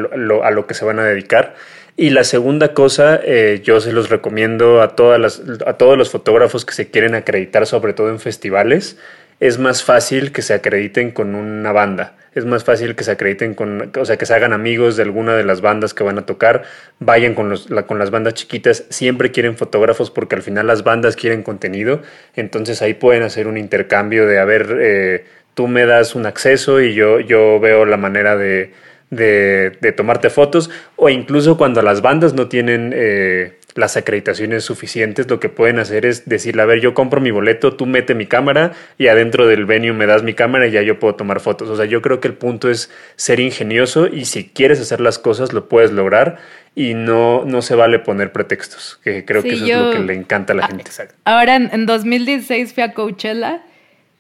lo que se van a dedicar. Y la segunda cosa, eh, yo se los recomiendo a, todas las, a todos los fotógrafos que se quieren acreditar, sobre todo en festivales. Es más fácil que se acrediten con una banda. Es más fácil que se acrediten con, o sea, que se hagan amigos de alguna de las bandas que van a tocar. Vayan con, los, con las bandas chiquitas. Siempre quieren fotógrafos porque al final las bandas quieren contenido. Entonces ahí pueden hacer un intercambio de, a ver, eh, tú me das un acceso y yo, yo veo la manera de, de, tomarte fotos o incluso cuando las bandas no tienen eh, las acreditaciones suficientes, lo que pueden hacer es decirle, a ver, yo compro mi boleto, tú mete mi cámara y adentro del venue me das mi cámara y ya yo puedo tomar fotos. O sea, yo creo que el punto es ser ingenioso y si quieres hacer las cosas lo puedes lograr y no, no se vale poner pretextos, que creo que eso es lo que le encanta a la gente. Ahora, en, en 2016 fui a Coachella,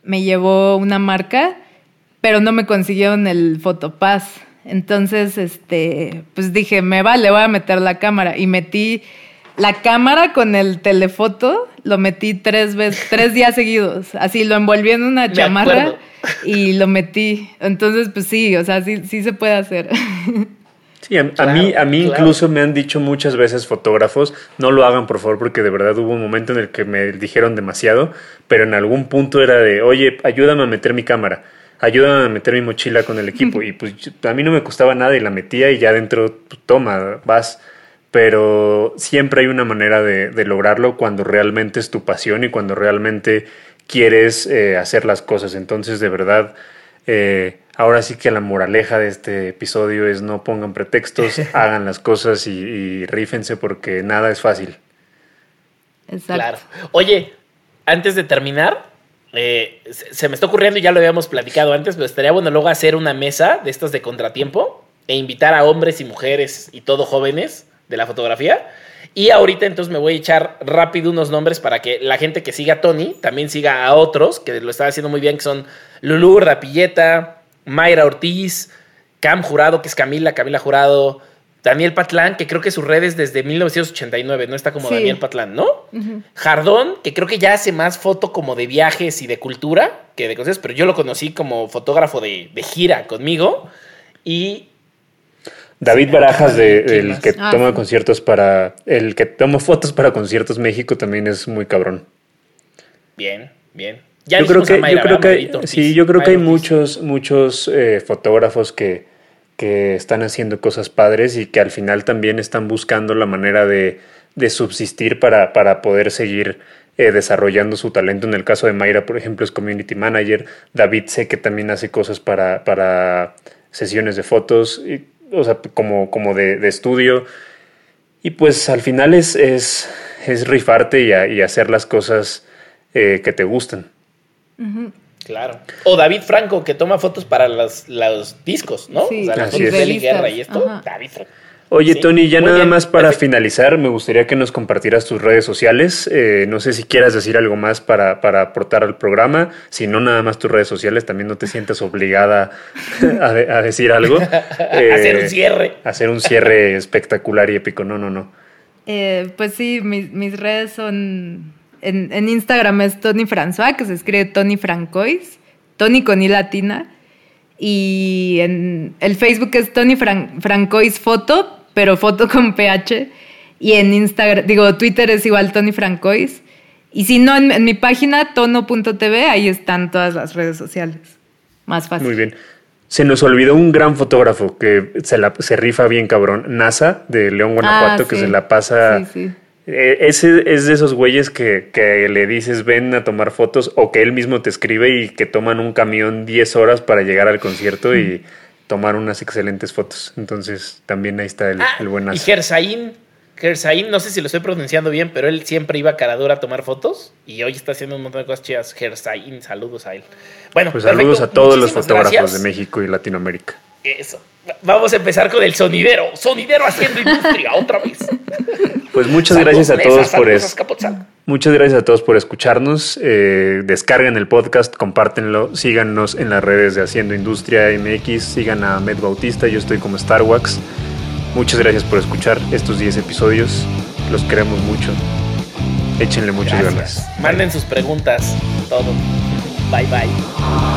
me llevó una marca, pero no me consiguieron el Fotopass. Entonces, este, pues dije, me vale, voy a meter la cámara. Y metí la cámara con el telefoto, lo metí tres veces, tres días seguidos. Así lo envolví en una chamarra y lo metí. Entonces, pues sí, o sea, sí, sí se puede hacer. Sí, a, mí, a mí incluso me han dicho muchas veces fotógrafos, no lo hagan por favor porque de verdad hubo un momento en el que me dijeron demasiado, pero en algún punto era de, oye, ayúdame a meter mi cámara, ayúdame a meter mi mochila con el equipo. Y pues a mí no me costaba nada y la metía y ya dentro, pues, toma, vas. Pero siempre hay una manera de, de, lograrlo cuando realmente es tu pasión y cuando realmente quieres eh, hacer las cosas. Entonces, de verdad, eh, ahora sí que la moraleja de este episodio es no pongan pretextos, hagan las cosas y, y rífense porque nada es fácil. Exacto. Claro. Oye, antes de terminar, eh, se me está ocurriendo y ya lo habíamos platicado antes, pero estaría bueno luego hacer una mesa de estas de contratiempo e invitar a hombres y mujeres y todo jóvenes de la fotografía. Y ahorita entonces me voy a echar rápido unos nombres para que la gente que siga a Tony también siga a otros que lo están haciendo muy bien, que son Lulú Rapilleta, Mayra Ortiz, Cam Jurado, que es Camila, Camila Jurado, Daniel Patlán, que creo que sus redes desde 1989, no está como Daniel Patlán, ¿no? Jardón, que creo que ya hace más foto como de viajes y de cultura que de cosas, pero yo lo conocí como fotógrafo de, gira conmigo. Y. David Barajas, de, el que ah, toma conciertos para. El que toma fotos para conciertos México también es muy cabrón. Bien, bien yo creo que, yo creo que sí, yo creo que hay muchos, muchos eh, fotógrafos que, que, están haciendo cosas padres y que al final también están buscando la manera de, de subsistir para, para poder seguir eh, desarrollando su talento. En el caso de Mayra, por ejemplo, es community manager. David sé que también hace cosas para, para sesiones de fotos, y, o sea, como, como de, estudio. Y pues al final es, es, rifarte y, y hacer las cosas eh, que te gustan. Claro. O David Franco, que toma fotos para los, discos, ¿no? Sí, o sea, las fotos de guerra y esto. David Franco. Oye, Tony, ya nada más para finalizar, me gustaría que nos compartieras tus redes sociales. Eh, no sé si quieras decir algo más para, para, aportar al programa. Si no, nada más tus redes sociales, también no te sientas obligada a, decir algo. hacer un eh, cierre. Hacer un cierre espectacular y épico. No, no, no. Eh, pues sí, mis, mis redes son en, Instagram es Tony François, que se escribe Tony Francois, Tony con I latina. Y en el Facebook es Tony Francois Foto, pero foto con PH. Y en Instagram, digo, Twitter es igual Tony Francois. Y si no, en, mi página tono.tv, ahí están todas las redes sociales. Más fácil. Muy bien. Se nos olvidó un gran fotógrafo que se, la, se rifa bien cabrón, NASA, de León, Guanajuato, ah, que se la pasa sí, eh, ese es de esos güeyes que, que, le dices ven a tomar fotos o que él mismo te escribe y que toman un camión 10 horas para llegar al concierto y tomar unas excelentes fotos. Entonces también ahí está el, ah, buen Y Gersaín, Gersaín, no sé si lo estoy pronunciando bien, pero él siempre iba a Caradura a tomar fotos y hoy está haciendo un montón de cosas chidas. Gersaín, saludos a él. Bueno, pues saludos a todos los fotógrafos de México y Latinoamérica. Eso. Vamos a empezar con el sonidero. Sonidero haciendo industria otra vez. Pues muchas gracias a todos por Muchas gracias a todos por escucharnos. Eh, descarguen el podcast, compártenlo, síganos en las redes de Haciendo Industria MX, sigan a Med Bautista, yo estoy como Starwax. Muchas gracias por escuchar estos 10 episodios. Los queremos mucho. Échenle muchas ganas. Manden sus preguntas, todo. Bye bye.